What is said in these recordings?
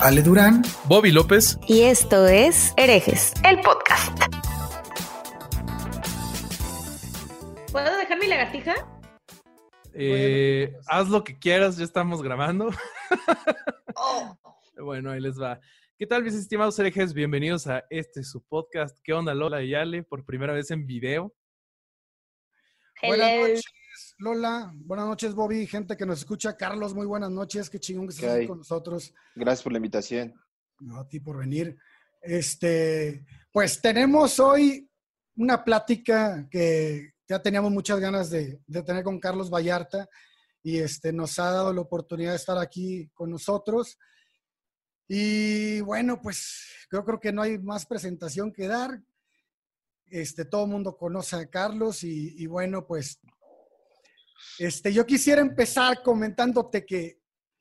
Ale Durán, Bobby López y esto es Herejes, el podcast. ¿Puedo dejar mi lagartija? Eh, haz lo que quieras, ya estamos grabando. Oh. Bueno, ahí les va. ¿Qué tal, mis estimados herejes? Bienvenidos a este su podcast. ¿Qué onda, Lola y Ale? Por primera vez en video. Buenas Hello. Noches, Lola. Buenas noches, Bobby. Gente que nos escucha. Carlos, muy buenas noches. Qué chingón que estés con nosotros. Gracias por la invitación. No, a ti por venir. Este, pues tenemos hoy una plática que ya teníamos muchas ganas de, de tener con Carlos Vallarta y este, nos ha dado la oportunidad de estar aquí con nosotros. Y bueno, pues yo creo que no hay más presentación que dar. Este, todo el mundo conoce a Carlos y, y bueno, pues este, yo quisiera empezar comentándote que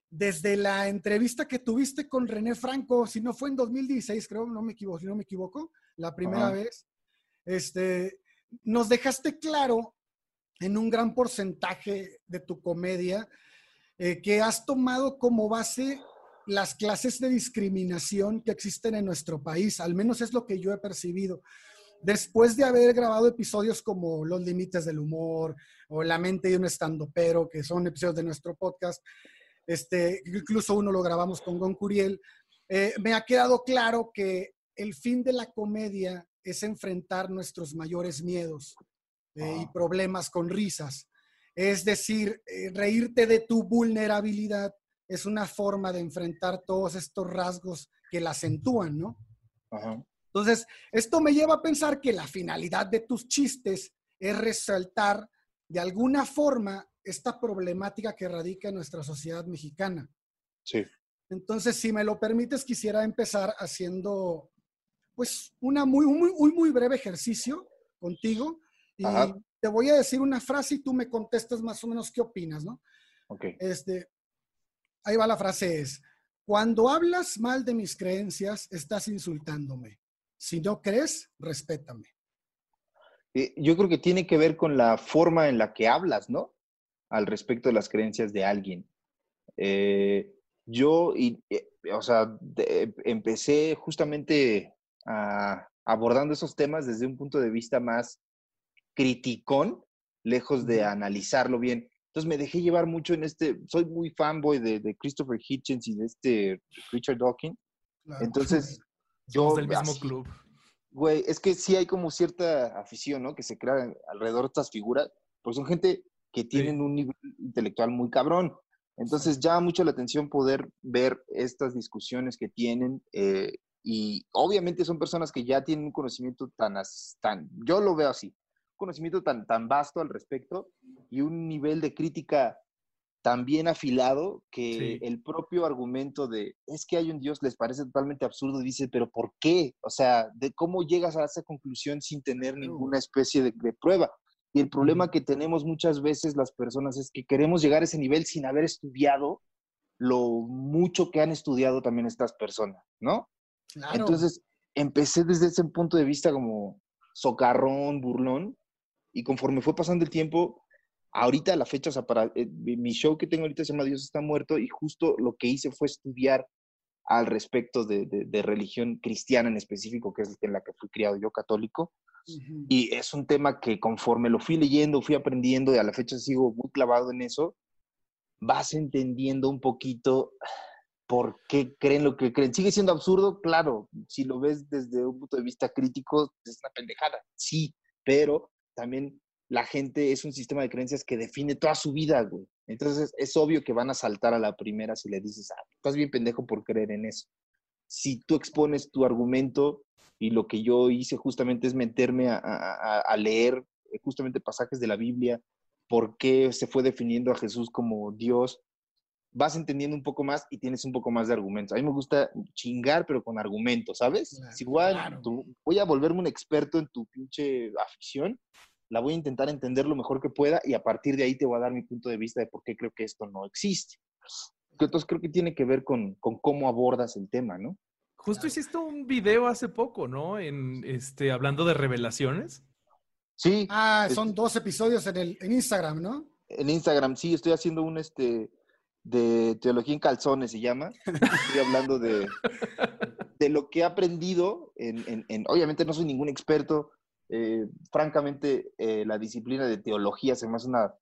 desde la entrevista que tuviste con René Franco, si no fue en 2016, creo, no me equivoco, si no me equivoco, la primera vez, este, nos dejaste claro en un gran porcentaje de tu comedia eh, que has tomado como base las clases de discriminación que existen en nuestro país, al menos es lo que yo he percibido. Después de haber grabado episodios como Los Límites del Humor o La Mente de un Estandopero, que son episodios de nuestro podcast, este, incluso uno lo grabamos con Gon Curiel, eh, me ha quedado claro que el fin de la comedia es enfrentar nuestros mayores miedos eh, y Ah. problemas con risas. Es decir, eh, reírte de tu vulnerabilidad es una forma de enfrentar todos estos rasgos que la acentúan, ¿no? Ajá. Entonces, esto me lleva a pensar que la finalidad de tus chistes es resaltar de alguna forma esta problemática que radica en nuestra sociedad mexicana. Sí. Entonces, si me lo permites, quisiera empezar haciendo, pues, una muy, muy, un muy breve ejercicio contigo y Ajá. te voy a decir una frase y tú me contestas más o menos qué opinas, ¿no? Ok. Este, ahí va la frase es, cuando hablas mal de mis creencias, estás insultándome. Si no crees, respétame. Yo creo que tiene que ver con la forma en la que hablas, ¿no? Al respecto de las creencias de alguien. Eh, yo, y, eh, o sea, de- empecé justamente a- abordando esos temas desde un punto de vista más criticón, lejos de analizarlo bien. Entonces me dejé llevar mucho en este, soy muy fanboy de, de Christopher Hitchens y de este Richard Dawkins. Claro. Entonces, yo del mismo así- club. Güey, es que sí hay como cierta afición, ¿no? Que se crea alrededor de estas figuras, porque son gente que tienen un nivel intelectual muy cabrón. Entonces llama mucho la atención poder ver estas discusiones que tienen eh, y obviamente son personas que ya tienen un conocimiento tan, tan yo lo veo así, un conocimiento tan, tan vasto al respecto y un nivel de crítica tan bien afilado que Sí. el propio argumento de es que hay un Dios les parece totalmente absurdo y dice, pero ¿por qué? O sea, de cómo llegas a esa conclusión sin tener ninguna especie de, de prueba. Y el problema que tenemos muchas veces las personas es que queremos llegar a ese nivel sin haber estudiado lo mucho que han estudiado también estas personas, ¿no? Claro. Entonces, empecé desde ese punto de vista como socarrón, burlón, y conforme fue pasando el tiempo, ahorita a la fecha, o sea, para eh, mi show que tengo ahorita se llama Dios está muerto, y justo lo que hice fue estudiar al respecto de, de- de religión cristiana en específico, que es en la que fui criado yo católico, y es un tema que conforme lo fui leyendo, fui aprendiendo, y a la fecha sigo muy clavado en eso, vas entendiendo un poquito por qué creen lo que creen. Sigue siendo absurdo, claro, si lo ves desde un punto de vista crítico, es una pendejada, sí, pero también la gente es un sistema de creencias que define toda su vida, güey. Entonces es obvio que van a saltar a la primera si le dices, ah, estás bien pendejo por creer en eso. Si tú expones tu argumento y lo que yo hice justamente es meterme a, a- a- a leer eh, justamente pasajes de la Biblia, por qué se fue definiendo a Jesús como Dios, vas entendiendo un poco más y tienes un poco más de argumentos. A mí me gusta chingar, pero con argumentos, ¿sabes? Claro, es igual, claro. voy a volverme un experto en tu pinche afición, la voy a intentar entender lo mejor que pueda y a partir de ahí te voy a dar mi punto de vista de por qué creo que esto no existe. Entonces creo que tiene que ver con, con cómo abordas el tema, ¿no? Justo hiciste un video hace poco, ¿no? En este, hablando de revelaciones. Sí, Ah, Es- son dos episodios en, el, en Instagram, ¿no? en Instagram, sí, estoy haciendo un este de teología en calzones, se llama. Estoy hablando de, de lo que he aprendido. En, en- en- obviamente no soy ningún experto. Eh, francamente, eh, la disciplina de teología se me hace una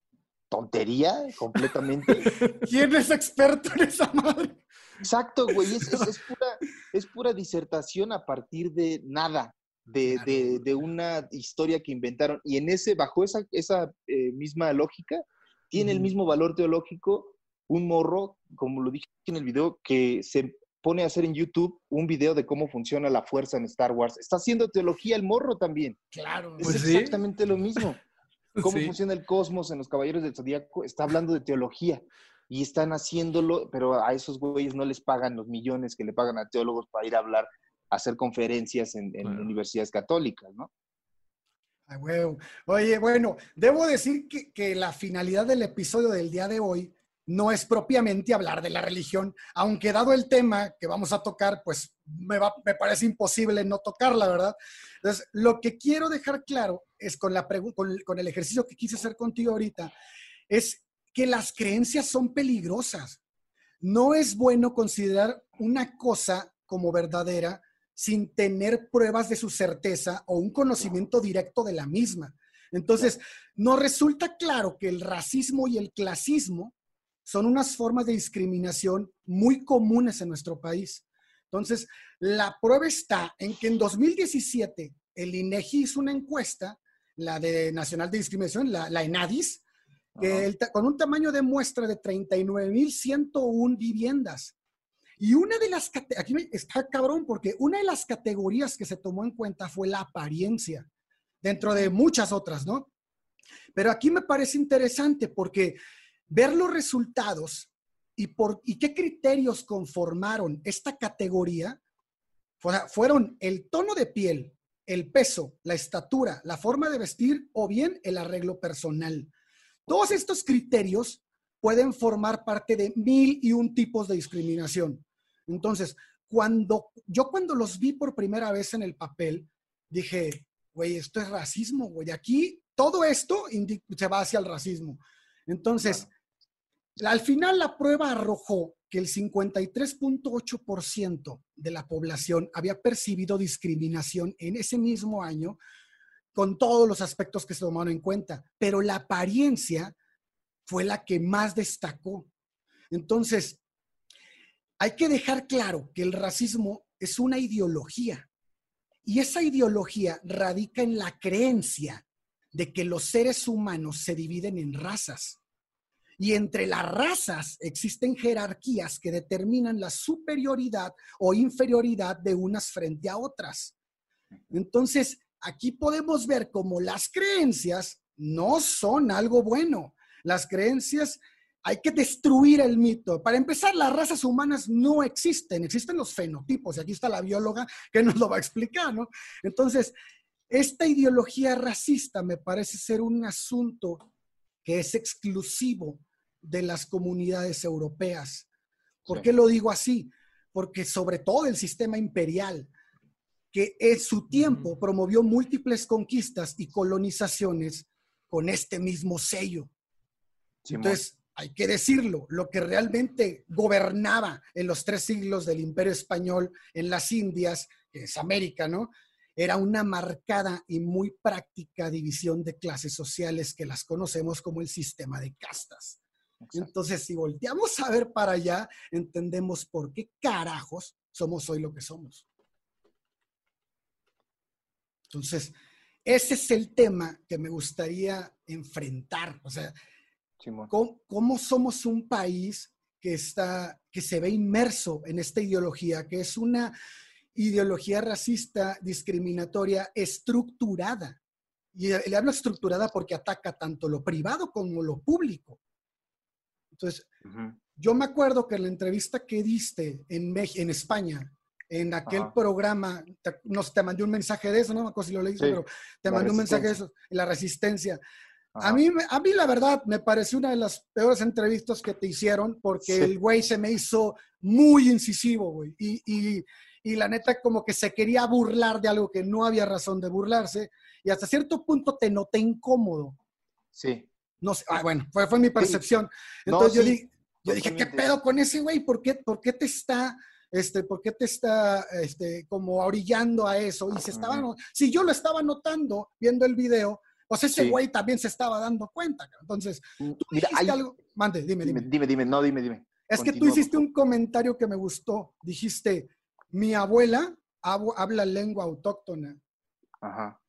tontería completamente. ¿Quién es experto en esa madre? Exacto, güey. Es, es- es pura, es pura disertación a partir de nada, de, Claro. de- de una historia que inventaron. Y en ese, bajo esa, esa eh, misma lógica, tiene el mismo valor teológico un morro, como lo dije en el video, que se pone a hacer en YouTube un video de cómo funciona la fuerza en Star Wars. Está haciendo teología el morro también. Claro. Es Pues sí. exactamente lo mismo. Cómo Sí. funciona el cosmos en los Caballeros del Zodíaco, está hablando de teología. Y están haciéndolo, pero a esos güeyes no les pagan los millones que le pagan a teólogos para ir a hablar, a hacer conferencias en, universidades católicas, ¿no? Ay, huevo. Oye, bueno, debo decir que, que la finalidad del episodio del día de hoy no es propiamente hablar de la religión, aunque dado el tema que vamos a tocar, pues me, va- me parece imposible no tocarla, ¿verdad? Entonces, lo que quiero dejar claro es con, la con, con el ejercicio que quise hacer contigo ahorita, es que las creencias son peligrosas. No es bueno considerar una cosa como verdadera sin tener pruebas de su certeza o un conocimiento directo de la misma. Entonces, nos resulta claro que el racismo y el clasismo son unas formas de discriminación muy comunes en nuestro país. Entonces, la prueba está en que en 2017 el INEGI hizo una encuesta, la de Nacional de Discriminación, la, la ENADIS, que Ajá. el con un tamaño de muestra de 39.101 viviendas. Y una de las, aquí está cabrón, porque una de las categorías que se tomó en cuenta fue la apariencia, dentro de muchas otras, ¿no? Pero aquí me parece interesante porque ver los resultados y, por, y qué criterios conformaron esta categoría fueron el tono de piel, el peso, la estatura, la forma de vestir o bien el arreglo personal. Todos estos criterios pueden formar parte de mil y un tipos de discriminación. Entonces, cuando yo cuando los vi por primera vez en el papel, dije, güey, esto es racismo, güey. Aquí todo esto se va hacia el racismo. Entonces, al final la prueba arrojó que el 53.8% de la población había percibido discriminación en ese mismo año con todos los aspectos que se tomaron en cuenta, pero la apariencia fue la que más destacó. Entonces, hay que dejar claro que el racismo es una ideología y esa ideología radica en la creencia de que los seres humanos se dividen en razas. Y entre las razas existen jerarquías que determinan la superioridad o inferioridad de unas frente a otras. Entonces, aquí podemos ver cómo las creencias no son algo bueno. Las creencias hay que destruir el mito. Para empezar, las razas humanas no existen, existen los fenotipos, y aquí está la bióloga que nos lo va a explicar, ¿no? Entonces, esta ideología racista me parece ser un asunto que es exclusivo de las comunidades europeas. ¿Por Sí. qué lo digo así? Porque sobre todo el sistema imperial, que en su tiempo promovió múltiples conquistas y colonizaciones con este mismo sello. Simón. Entonces, hay que decirlo, lo que realmente gobernaba en los tres siglos del Imperio Español en las Indias, que es América, ¿no? Era una marcada y muy práctica división de clases sociales que las conocemos como el sistema de castas. Exacto. Entonces, si volteamos a ver para allá, entendemos por qué carajos somos hoy lo que somos. Entonces, ese es el tema que me gustaría enfrentar. O sea. ¿cómo, cómo somos un país que, está, que se ve inmerso en esta ideología, que es una ideología racista, discriminatoria, estructurada? Y le hablo estructurada porque ataca tanto lo privado como lo público. Entonces, Ujú. Yo me acuerdo que la entrevista que diste en, en España, en aquel programa, te, te mandé un mensaje de eso, no me acuerdo si lo leíste, pero te mandé un mensaje de eso, la resistencia. A mí, a mí, la verdad, me pareció una de las peores entrevistas que te hicieron porque el güey se me hizo muy incisivo, güey. Y, y, y, la neta, como que se quería burlar de algo que no había razón de burlarse. Y hasta cierto punto te noté incómodo. Sí. No sé, ah, bueno, fue, fue mi percepción. Entonces yo, dije, yo dije, ¿qué pedo con ese güey? ¿Por qué, ¿Por qué te está este, ¿por qué te está este, como orillando a eso? Y se estaba, si yo lo estaba notando viendo el video, pues ese güey también se estaba dando cuenta. Entonces, mm, tú Mira, dijiste algo. Mande, dime, dime. Dime, dime, no, dime, dime. Es que tú hiciste un comentario que me gustó. Dijiste, mi abuela habla lengua autóctona. Ajá.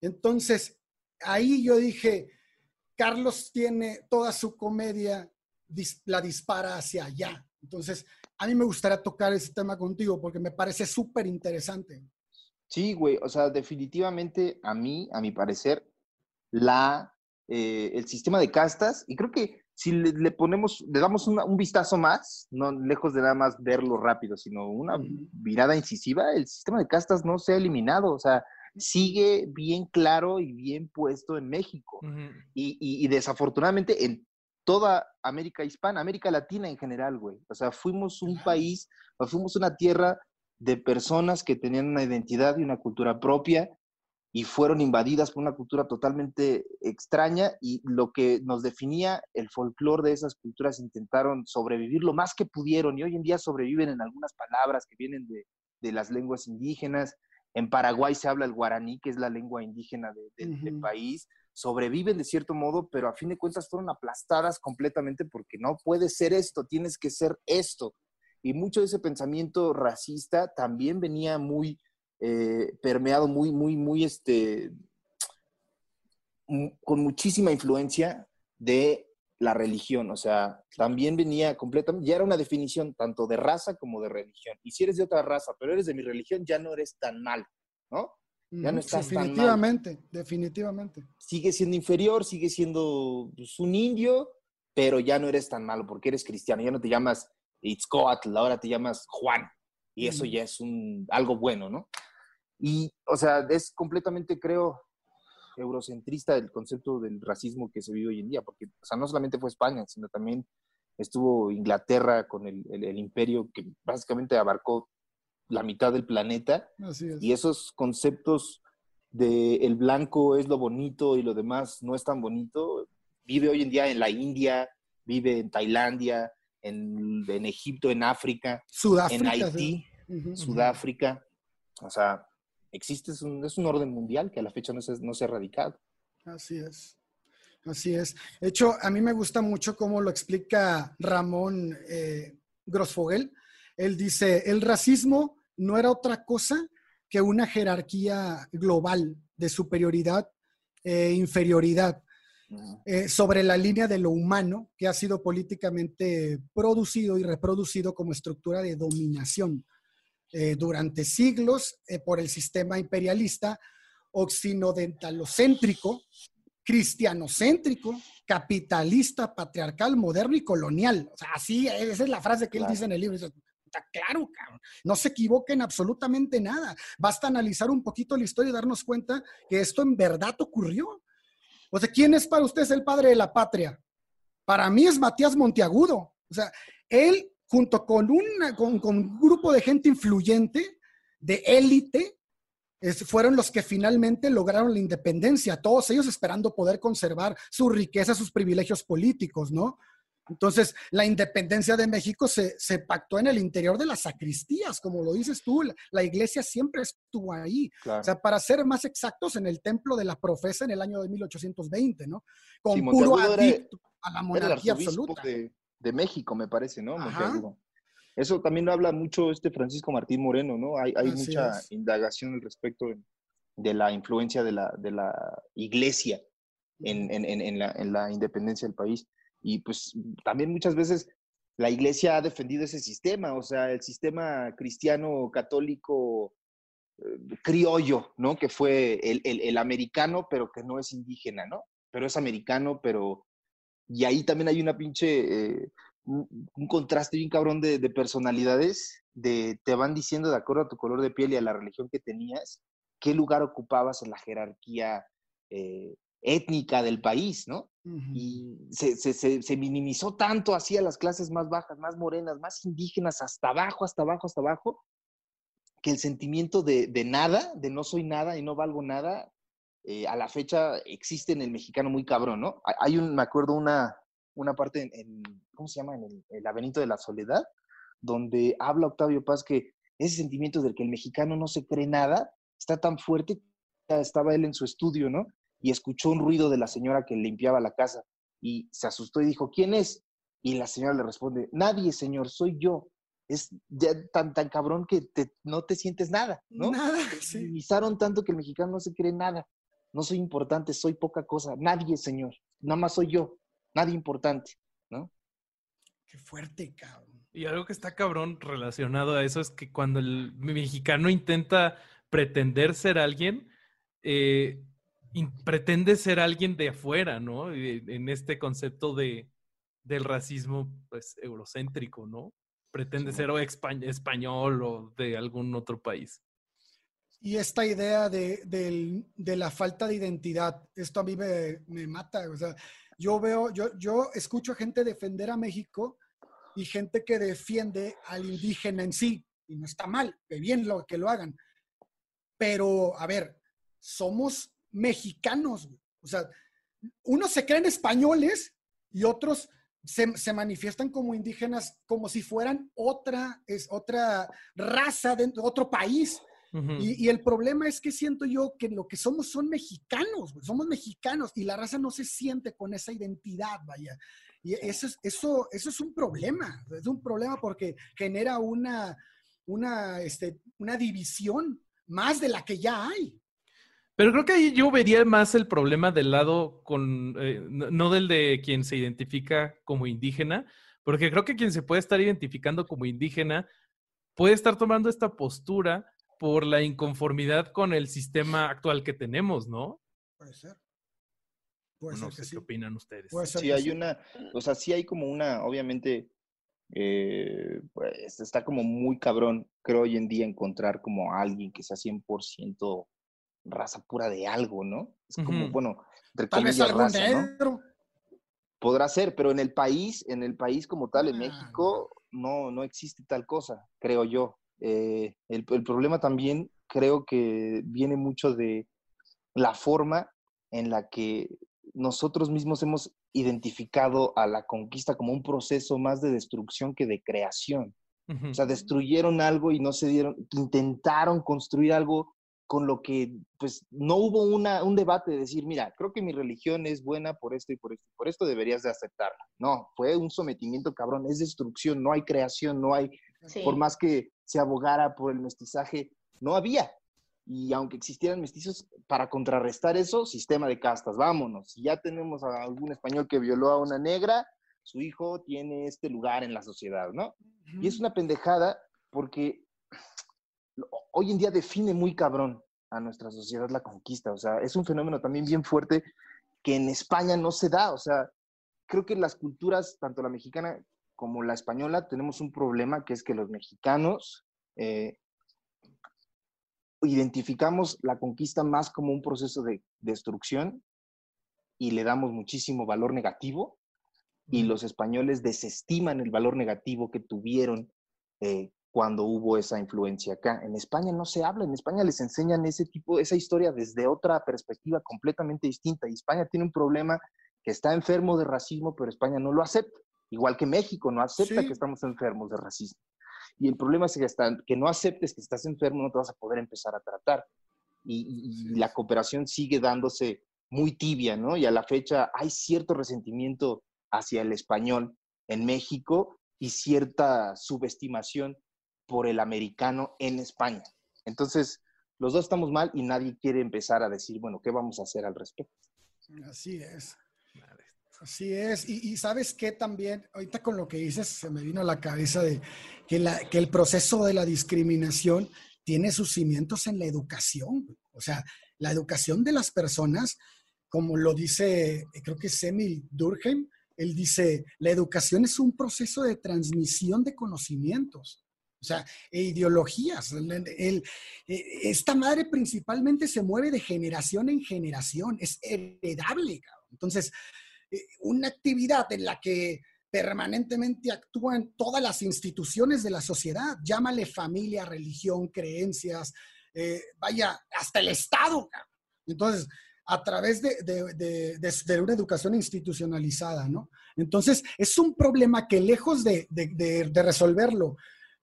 Entonces, ahí yo dije, Carlos tiene toda su comedia, la dispara hacia allá. Entonces, a mí me gustaría tocar ese tema contigo porque me parece súper interesante. Sí, güey, o sea, definitivamente a mí, a mi parecer, la, eh, el sistema de castas, y creo que si le, ponemos, le damos un vistazo más, no lejos de nada más verlo rápido, sino una mirada incisiva, el sistema de castas no se ha eliminado, o sea, sigue bien claro y bien puesto en México. y, y, desafortunadamente en toda América hispana, América Latina en general, güey. O sea, fuimos un país, fuimos una tierra de personas que tenían una identidad y una cultura propia y fueron invadidas por una cultura totalmente extraña y lo que nos definía el folclore de esas culturas intentaron sobrevivir lo más que pudieron y hoy en día sobreviven en algunas palabras que vienen de, las lenguas indígenas. En Paraguay se habla el guaraní, que es la lengua indígena del país. Sobreviven de cierto modo, pero a fin de cuentas fueron aplastadas completamente porque no puede ser esto, tienes que ser esto. Y mucho de ese pensamiento racista también venía muy eh, permeado muy, muy, muy, este, con muchísima influencia de la religión, o sea, también venía completamente, ya era una definición tanto de raza como de religión. Y si eres de otra raza, pero eres de mi religión, ya no eres tan mal, ¿no? Ya no estás definitivamente, definitivamente. Sigue siendo inferior, sigue siendo pues, un indio, pero ya no eres tan malo porque eres cristiano, ya no te llamas Itzcoatl, ahora te llamas Juan, y eso ya es un, algo bueno, ¿no? Y, o sea, es completamente, creo, eurocentrista el concepto del racismo que se vive hoy en día, porque, o sea, no solamente fue España, sino también estuvo Inglaterra con el, el, imperio que básicamente abarcó la mitad del planeta. Y esos conceptos de el blanco es lo bonito y lo demás no es tan bonito, vive hoy en día en la India, vive en Tailandia, en, en Egipto, en África, en Haití, Sudáfrica. O sea, existe, es un, es un, orden mundial que a la fecha no se, no se ha erradicado. Así es. Así es. De hecho, a mí me gusta mucho cómo lo explica Ramón eh, Grosfogel. Él dice, el racismo no era otra cosa que una jerarquía global de superioridad e inferioridad eh, sobre la línea de lo humano que ha sido políticamente producido y reproducido como estructura de dominación eh, durante siglos eh, por el sistema imperialista occidentalocéntrico, cristianocéntrico, capitalista, patriarcal, moderno y colonial. O sea, así, esa es la frase que él dice en el libro. Claro, cabrón. No se equivoquen absolutamente nada. Basta analizar un poquito la historia y darnos cuenta que esto en verdad ocurrió. O sea, ¿quién es para ustedes el padre de la patria? Para mí es Matías Monteagudo. O sea, él junto con, con, un grupo de gente influyente, de élite, fueron los que finalmente lograron la independencia, todos ellos esperando poder conservar su riqueza, sus privilegios políticos, ¿no? Entonces, la independencia de México se, pactó en el interior de las sacristías, como lo dices tú, la, iglesia siempre estuvo ahí. O sea, para ser más exactos, en el templo de la profesa en el año de 1820, ¿no? Con puro adicto a la monarquía absoluta de México, me parece, ¿no? Eso también habla mucho este Francisco Martín Moreno, ¿no? Hay, mucha indagación al respecto de la influencia de la, de la iglesia en, en, la, en, la, independencia del país. Y pues también muchas veces la iglesia ha defendido ese sistema, o sea, el sistema cristiano católico eh, criollo, ¿no? Que fue el, el, el, americano, pero que no es indígena, ¿no? Pero es americano, pero y ahí también hay una pinche, eh, un, un contraste bien cabrón de, de personalidades, de te van diciendo de acuerdo a tu color de piel y a la religión que tenías, qué lugar ocupabas en la jerarquía eh, étnica del país, ¿no? Y se, se- se- se minimizó tanto así a las clases más bajas, más morenas, más indígenas, hasta abajo, hasta abajo, hasta abajo, que el sentimiento de, de nada, de no soy nada y no valgo nada, eh, a la fecha existe en el mexicano muy cabrón, ¿no? Hay- un, me acuerdo una, una parte en, en- ¿cómo se llama? En el, el laberinto de la soledad, donde habla Octavio Paz que ese sentimiento del que el mexicano no se cree nada está tan fuerte que estaba él en su estudio, ¿no? Y escuchó un ruido de la señora que limpiaba la casa y se asustó y dijo, ¿quién es? Y la señora le responde, nadie, señor, soy yo. Es ya tan, tan cabrón que te- no te sientes nada, ¿no? Nada, sí. Tanto que el mexicano no se cree nada. No soy importante, soy poca cosa. Nadie, señor. Nada más soy yo. Nadie importante, ¿no? Qué fuerte, cabrón. Y algo que está cabrón relacionado a eso es que cuando el mexicano intenta pretender ser alguien, eh, in- pretende ser alguien de afuera, ¿no? Y En este concepto de, del racismo, pues, eurocéntrico, ¿no? Pretende ser o español o de algún otro país. Y esta idea de, del- de la falta de identidad, esto a mí me, me mata. O sea, yo veo, yo, yo escucho a gente defender a México y gente que defiende al indígena en sí. Y no está mal, que bien lo, que lo hagan. Pero, a ver, somos mexicanos. O sea, unos se creen españoles y otros se, se manifiestan como indígenas como si fueran otra, es otra raza dentro de otro país. Y, y el problema es que siento yo que lo que somos son mexicanos, güey, somos mexicanos y la raza no se siente con esa identidad, vaya. Y eso es, eso, eso es un problema, es un problema porque genera una, una, este, una división más de la que ya hay. Pero creo que ahí yo vería más el problema del lado con, eh, no del de quien se identifica como indígena, porque creo que quien se puede estar identificando como indígena puede estar tomando esta postura por la inconformidad con el sistema actual que tenemos, ¿no? Puede ser. Puede no ser sé que qué sí. opinan ustedes. Puede ser Sí, hay sí. una, o sea, sí hay como una, obviamente, eh, pues está como muy cabrón, creo hoy en día encontrar como a alguien que sea 100% raza pura de algo, ¿no? Es como, bueno, entre Tal vez comillas, algún raza, ¿no? negro. Podrá ser, pero en el país, en el país como tal, en Ah, México, no, no existe tal cosa, creo yo. Eh, el, el problema también creo que viene mucho de la forma en la que nosotros mismos hemos identificado a la conquista como un proceso más de destrucción que de creación. Ujú. O sea, destruyeron algo y no se dieron, intentaron construir algo con lo que, pues, no hubo una, un debate de decir, mira, creo que mi religión es buena por esto y por esto, por esto deberías de aceptarla. No, fue un sometimiento cabrón, es destrucción, no hay creación, no hay, Sí. por más que se abogara por el mestizaje, no había. Y aunque existieran mestizos, para contrarrestar eso, sistema de castas, vámonos. Si ya tenemos a algún español que violó a una negra, su hijo tiene este lugar en la sociedad, ¿no? Y es una pendejada porque hoy en día define muy cabrón a nuestra sociedad la conquista. O sea, es un fenómeno también bien fuerte que en España no se da. O sea, creo que las culturas, tanto la mexicana como la española, tenemos un problema que es que los mexicanos eh, identificamos la conquista más como un proceso de destrucción y le damos muchísimo valor negativo y los españoles desestiman el valor negativo que tuvieron eh, cuando hubo esa influencia acá. En España no se habla, en España les enseñan ese tipo, esa historia desde otra perspectiva completamente distinta. Y España tiene un problema que está enfermo de racismo, pero España no lo acepta. Igual que México no acepta Sí. que estamos enfermos de racismo. Y el problema es que hasta que no aceptes que estás enfermo, no te vas a poder empezar a tratar. Y, y- y la cooperación sigue dándose muy tibia, ¿no? Y a la fecha hay cierto resentimiento hacia el español en México y cierta subestimación por el americano en España. Entonces, los dos estamos mal y nadie quiere empezar a decir, bueno, ¿qué vamos a hacer al respecto? Así es. Así es. Y, sabes qué también, ahorita con lo que dices, se me vino a la cabeza de que, que el proceso de la discriminación tiene sus cimientos en la educación. O sea, la educación de las personas, como lo dice, creo que es Emil Durkheim, él dice, la educación es un proceso de transmisión de conocimientos. O sea, e ideologías. El, e, esta madre principalmente se mueve de generación en generación, es heredable. Entonces, una actividad en la que permanentemente actúan todas las instituciones de la sociedad, llámale familia, religión, creencias, eh, vaya, hasta el Estado. Entonces, a través de, de, una educación institucionalizada, ¿no? Entonces, es un problema que lejos de, resolverlo,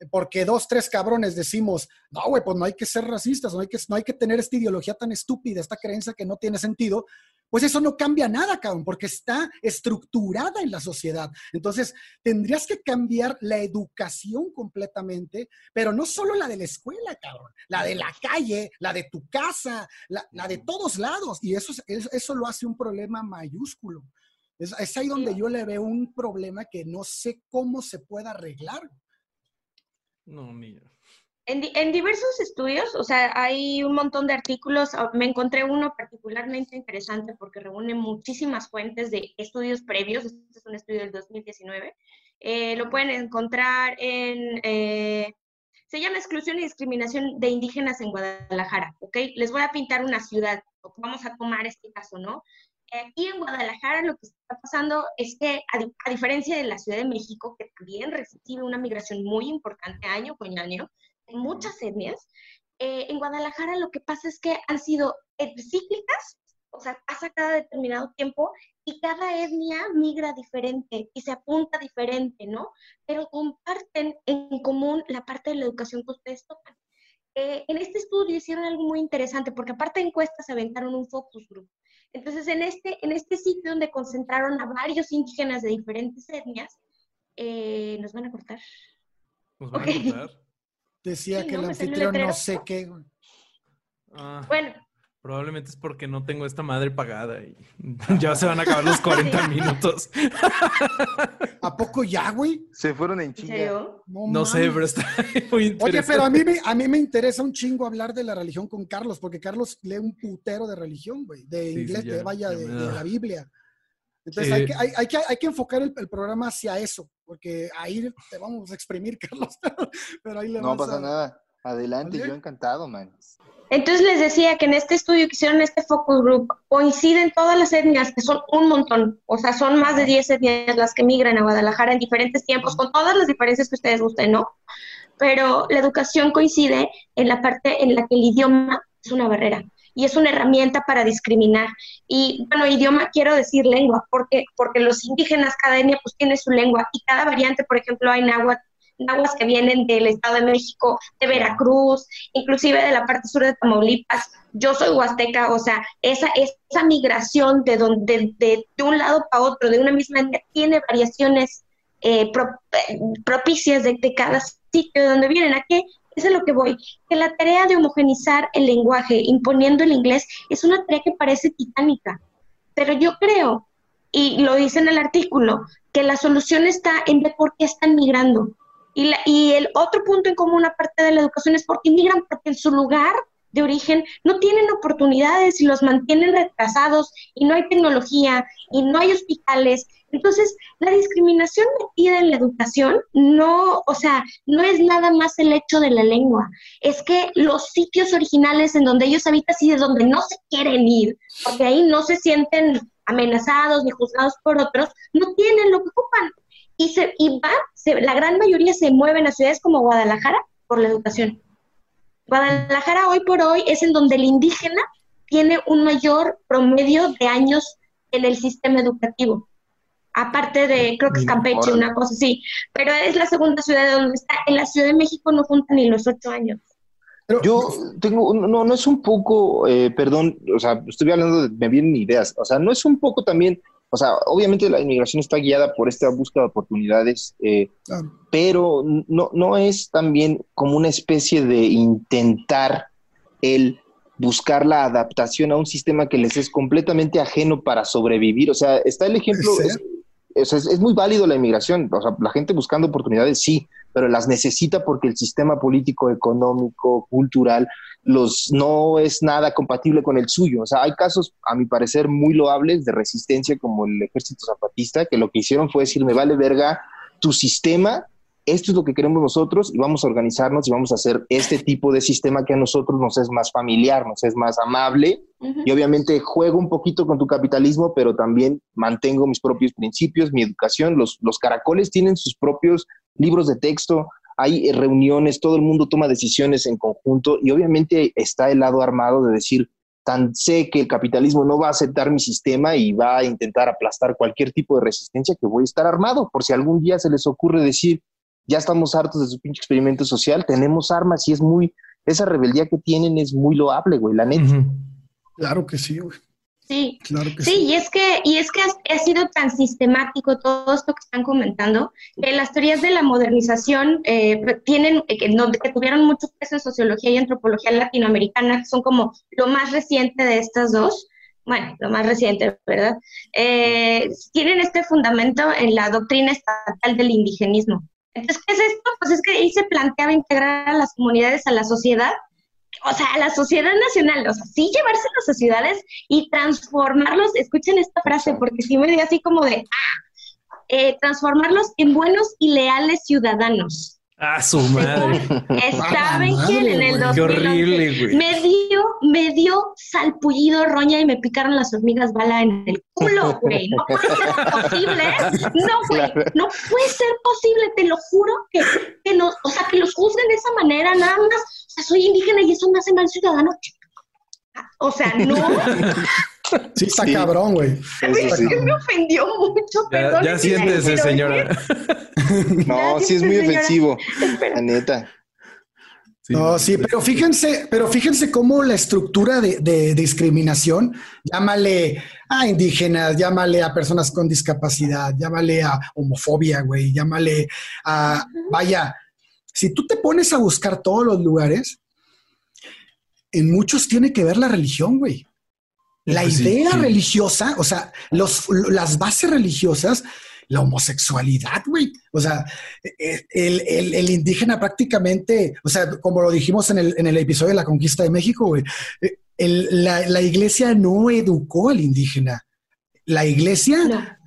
porque dos, tres cabrones decimos, no, güey, pues no hay que ser racistas, no hay que, no hay que tener esta ideología tan estúpida, esta creencia que no tiene sentido, pues eso no cambia nada, cabrón, porque está estructurada en la sociedad. Entonces, tendrías que cambiar la educación completamente, pero no solo la de la escuela, cabrón, la de la calle, la de tu casa, la, de todos lados. Y eso, eso lo hace un problema mayúsculo. Es, es ahí donde yo le veo un problema que no sé cómo se puede arreglar. No, mira. En, diversos estudios, o sea, hay un montón de artículos, ah, me encontré uno particularmente interesante porque reúne muchísimas fuentes de estudios previos, este es un estudio del 2019, eh, lo pueden encontrar en, eh, se llama Exclusión y Discriminación de Indígenas en Guadalajara, ¿ok? Les voy a pintar una ciudad, vamos a tomar este caso, ¿no? Aquí en Guadalajara lo que está pasando es que, a, diferencia de la Ciudad de México, que también recibe una migración muy importante año con año, muchas etnias. Eh, en Guadalajara lo que pasa es que han sido cíclicas, o sea, pasa cada determinado tiempo y cada etnia migra diferente y se apunta diferente, ¿no? Pero comparten en común la parte de la educación que ustedes tocan. Eh, en este estudio hicieron algo muy interesante porque aparte de encuestas aventaron un focus group. Entonces, en este, en este sitio donde concentraron a varios indígenas de diferentes etnias, eh, ¿nos van a cortar? ¿Nos van a cortar? Decía que el anfitrión no sé qué. Ah, bueno. Probablemente es porque no tengo esta madre pagada y ya se van a acabar los 40 minutos. ¿A poco ya, güey? Se fueron en chinga. No, sé, pero está muy interesante. Oye, pero a mí, me, a mí me interesa un chingo hablar de la religión con Carlos, porque Carlos lee un putero de religión, güey, de inglés, de vaya, de, la Biblia. Entonces hay, que, hay, hay, que, hay, que, enfocar el, el, programa hacia eso, porque ahí te vamos a exprimir, Carlos. Pero ahí le no pasa nada. Adelante, yo encantado, man. Entonces les decía que en este estudio que hicieron este focus group coinciden todas las etnias, que son un montón, o sea, son más de 10 etnias las que migran a Guadalajara en diferentes tiempos, con todas las diferencias que ustedes gusten, ¿no? Pero la educación coincide en la parte en la que el idioma es una barrera y es una herramienta para discriminar. Y bueno, idioma quiero decir lengua, porque, porque los indígenas, cada etnia pues tiene su lengua y cada variante, por ejemplo, hay náhuatl, náhuatl que vienen del Estado de México, de Veracruz, inclusive de la parte sur de Tamaulipas. Yo soy huasteca, o sea, esa, esa migración de, donde, de, de un lado para otro, de una misma tiene variaciones eh, propicias de, de, cada sitio de donde vienen. ¿A qué? es lo que voy, que la tarea de homogenizar el lenguaje imponiendo el inglés es una tarea que parece titánica, pero yo creo, y lo dice en el artículo, que la solución está en ver por qué están migrando. Y, y el otro punto en común, aparte de la educación, es porque migran, porque en su lugar de origen no tienen oportunidades y los mantienen retrasados y no hay tecnología y no hay hospitales entonces, la discriminación metida en la educación no, o sea, no es nada más el hecho de la lengua, es que los sitios originales en donde ellos habitan y de donde no se quieren ir, porque ahí no se sienten amenazados ni juzgados por otros, no tienen lo que ocupan. Y, se, y va, la gran mayoría se mueven a ciudades como Guadalajara por la educación. Guadalajara hoy por hoy es en donde el indígena tiene un mayor promedio de años en el sistema educativo aparte de, creo que es Campeche, una cosa así, pero es la segunda ciudad donde está. En la Ciudad de México no juntan ni los ocho años. Yo tengo, no, no es un poco, eh, perdón, o sea, estoy hablando de, me vienen ideas, o sea, no es un poco también, o sea, obviamente la inmigración está guiada por esta búsqueda de oportunidades, eh, pero no, no es también como una especie de intentar el buscar la adaptación a un sistema que les es completamente ajeno para sobrevivir. O sea, está el ejemplo, es, muy válido la inmigración, o sea, la gente buscando oportunidades, sí, pero las necesita porque el sistema político, económico, cultural, los no es nada compatible con el suyo. O sea, hay casos, a mi parecer, muy loables de resistencia como el ejército zapatista, que lo que hicieron fue decir, me vale verga tu sistema, esto es lo que queremos nosotros y vamos a organizarnos y vamos a hacer este tipo de sistema que a nosotros nos es más familiar, nos es más amable. Y obviamente juego un poquito con tu capitalismo, pero también mantengo mis propios principios, mi educación. Los, los caracoles tienen sus propios libros de texto, hay reuniones, todo el mundo toma decisiones en conjunto y obviamente está el lado armado de decir, tan sé que el capitalismo no va a aceptar mi sistema y va a intentar aplastar cualquier tipo de resistencia que voy a estar armado, por si algún día se les ocurre decir, ya estamos hartos de su pinche experimento social, tenemos armas y es muy, esa rebeldía que tienen es muy loable, güey, la neta. Claro que sí, güey. Sí, claro que sí, y es que, y es que ha, sido tan sistemático todo esto que están comentando, que las teorías de la modernización eh, tienen, eh, que, que tuvieron mucho peso en sociología y antropología latinoamericana, que son como lo más reciente de estas dos, bueno, lo más reciente, ¿verdad? Eh, tienen este fundamento en la doctrina estatal del indigenismo. Entonces, ¿qué es esto? Pues es que ahí se planteaba integrar a las comunidades a la sociedad, o sea, a la sociedad nacional, o sea, sí llevarse a las ciudades y transformarlos, escuchen esta frase porque sí me dio así como de, ah, eh, transformarlos en buenos y leales ciudadanos. Ah, su madre. ¿Saben quién en el 2011 Qué horrible, güey. me dio, me dio salpullido roña y me picaron las hormigas bala en el culo, güey. No puede ser posible. No, güey. No puede ser posible, te lo juro que, que no, o sea, que los juzguen de esa manera, nada más. O sea, soy indígena y eso me hace mal ciudadano. O sea, no. Sí, está cabrón, güey. Sí. me ofendió mucho. Ya, ya siéntese, señora. no, sí es muy ofensivo. La neta. no, sí, pero fíjense, pero fíjense cómo la estructura de, discriminación, llámale a indígenas, llámale a personas con discapacidad, llámale a homofobia, güey, llámale a, vaya, si tú te pones a buscar todos los lugares, en muchos tiene que ver la religión, güey. La pues idea religiosa, o sea, los, las bases religiosas, la homosexualidad, güey. O sea, e, el, el, indígena prácticamente, o sea, como lo dijimos en el, en el episodio de la conquista de México, güey, e, la, la, iglesia no educó al indígena. La iglesia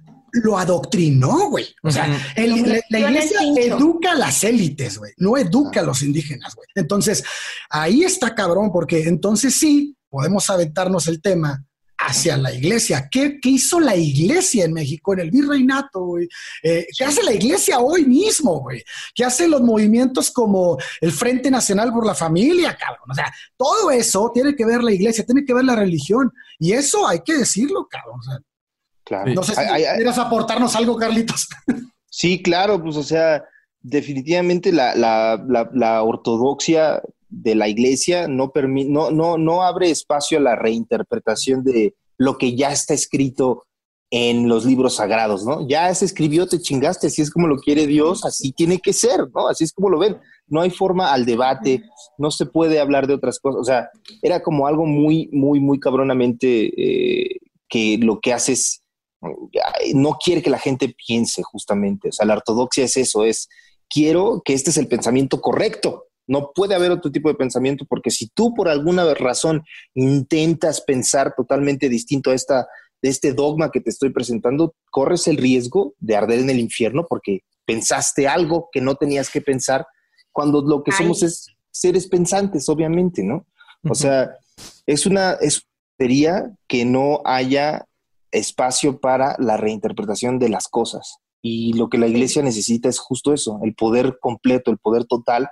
lo adoctrinó, güey. O sea, la, iglesia educa a las élites, güey, no educa a los indígenas, güey. Entonces, ahí está cabrón, porque entonces sí, podemos aventarnos el tema hacia la iglesia. ¿Qué, hizo la iglesia en México, en el virreinato, güey? Eh, ¿Qué hace la iglesia hoy mismo, güey? ¿Qué hacen los movimientos como el Frente Nacional por la Familia, cabrón? O sea, todo eso tiene que ver la iglesia, tiene que ver la religión. Y eso hay que decirlo, cabrón. claro. No sé si quieras aportarnos algo, Carlitos. Sí, claro, pues o sea, definitivamente la, la ortodoxia de la iglesia no, no, no, no abre espacio a la reinterpretación de lo que ya está escrito en los libros sagrados, ¿no? Ya se escribió, te chingaste, así es como lo quiere Dios, así tiene que ser, ¿no? Así es como lo ven. No hay forma al debate, no se puede hablar de otras cosas. O sea, era como algo muy, muy, muy cabronamente eh, que lo que hace es, no quiere que la gente piense justamente. O sea, la ortodoxia es eso, es quiero que este es el pensamiento correcto. No puede haber otro tipo de pensamiento porque si tú por alguna razón intentas pensar totalmente distinto a esta, de este dogma que te estoy presentando, corres el riesgo de arder en el infierno porque pensaste algo que no tenías que pensar cuando lo que somos es seres pensantes, obviamente, ¿no? O sea, es una es que no haya espacio para la reinterpretación de las cosas. Y lo que la iglesia necesita es justo eso, el poder completo, el poder total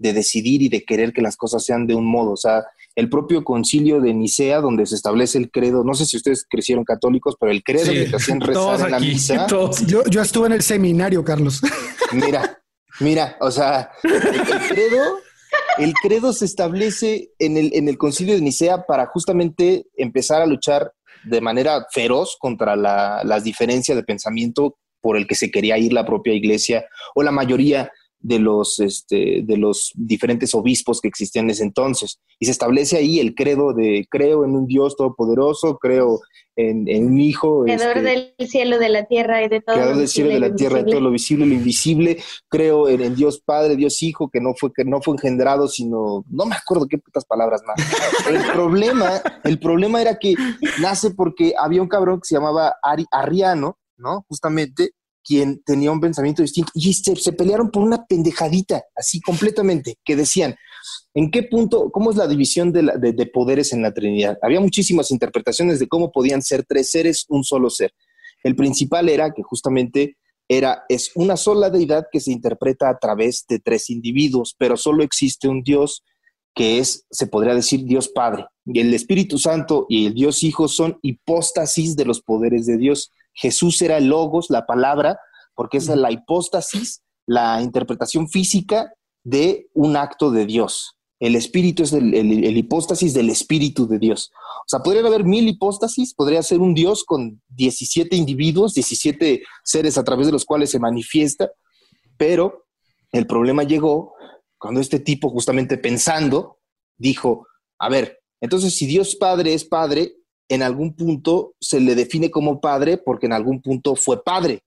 de decidir y de querer que las cosas sean de un modo. O sea, el propio concilio de Nicea, donde se establece el credo, no sé si ustedes crecieron católicos, pero el credo que te hacían rezar en la misa. Yo, yo, estuve en el seminario, Carlos. Mira, mira, o sea, el, credo, el credo se establece en el, en el concilio de Nicea para justamente empezar a luchar de manera feroz contra la, las diferencias de pensamiento por el que se quería ir la propia iglesia o la mayoría de los, este, de los diferentes obispos que existían en ese entonces. Y se establece ahí el credo de creo en un Dios todopoderoso, creo en, un Hijo. Creador este, del cielo, de la tierra y de todo Creador del cielo, de la tierra, de todo lo visible y lo invisible. Creo en, en, Dios Padre, Dios Hijo, que no fue, que no fue engendrado, sino, no me acuerdo qué putas palabras más. el problema, el problema era que nace porque había un cabrón que se llamaba Ari, Arriano, ¿no? Justamente, quien tenía un pensamiento distinto y se, pelearon por una pendejadita, así completamente, que decían, ¿en qué punto, cómo es la división de, de, poderes en la Trinidad? Había muchísimas interpretaciones de cómo podían ser tres seres, un solo ser. El principal era que justamente era, es una sola deidad que se interpreta a través de tres individuos, pero solo existe un Dios que es, se podría decir, Dios Padre. Y el Espíritu Santo y el Dios Hijo son hipóstasis de los poderes de Dios. Jesús era el logos, la palabra, porque es la hipóstasis, la interpretación física de un acto de Dios. El espíritu es el, hipóstasis del espíritu de Dios. O sea, podrían haber mil hipóstasis, podría ser un Dios con 17 individuos, 17 seres a través de los cuales se manifiesta, pero el problema llegó cuando este tipo, justamente pensando, dijo, a ver, entonces si Dios Padre es Padre, en algún punto se le define como padre porque en algún punto fue padre.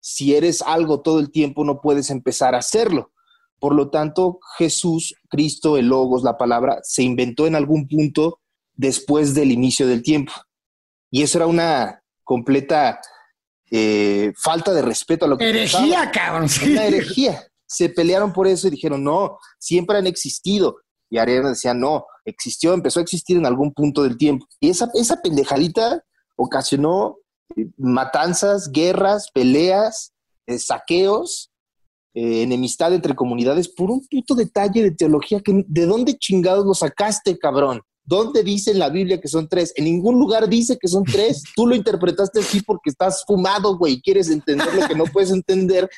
Si eres algo todo el tiempo, no puedes empezar a hacerlo. Por lo tanto, Jesús, Cristo, el Logos, la palabra, se inventó en algún punto después del inicio del tiempo. Y eso era una completa eh, falta de respeto a lo que... Herejía, cabrón. Una herejía. Se pelearon por eso y dijeron, no, siempre han existido. Y Ariana decía, no, existió, empezó a existir en algún punto del tiempo. Y esa, esa pendejadita ocasionó eh, matanzas, guerras, peleas, eh, saqueos, eh, enemistad entre comunidades por un puto detalle de teología que de dónde chingados lo sacaste, cabrón. ¿Dónde dice en la Biblia que son tres? En ningún lugar dice que son tres. Tú lo interpretaste así porque estás fumado, güey, quieres entender lo que no puedes entender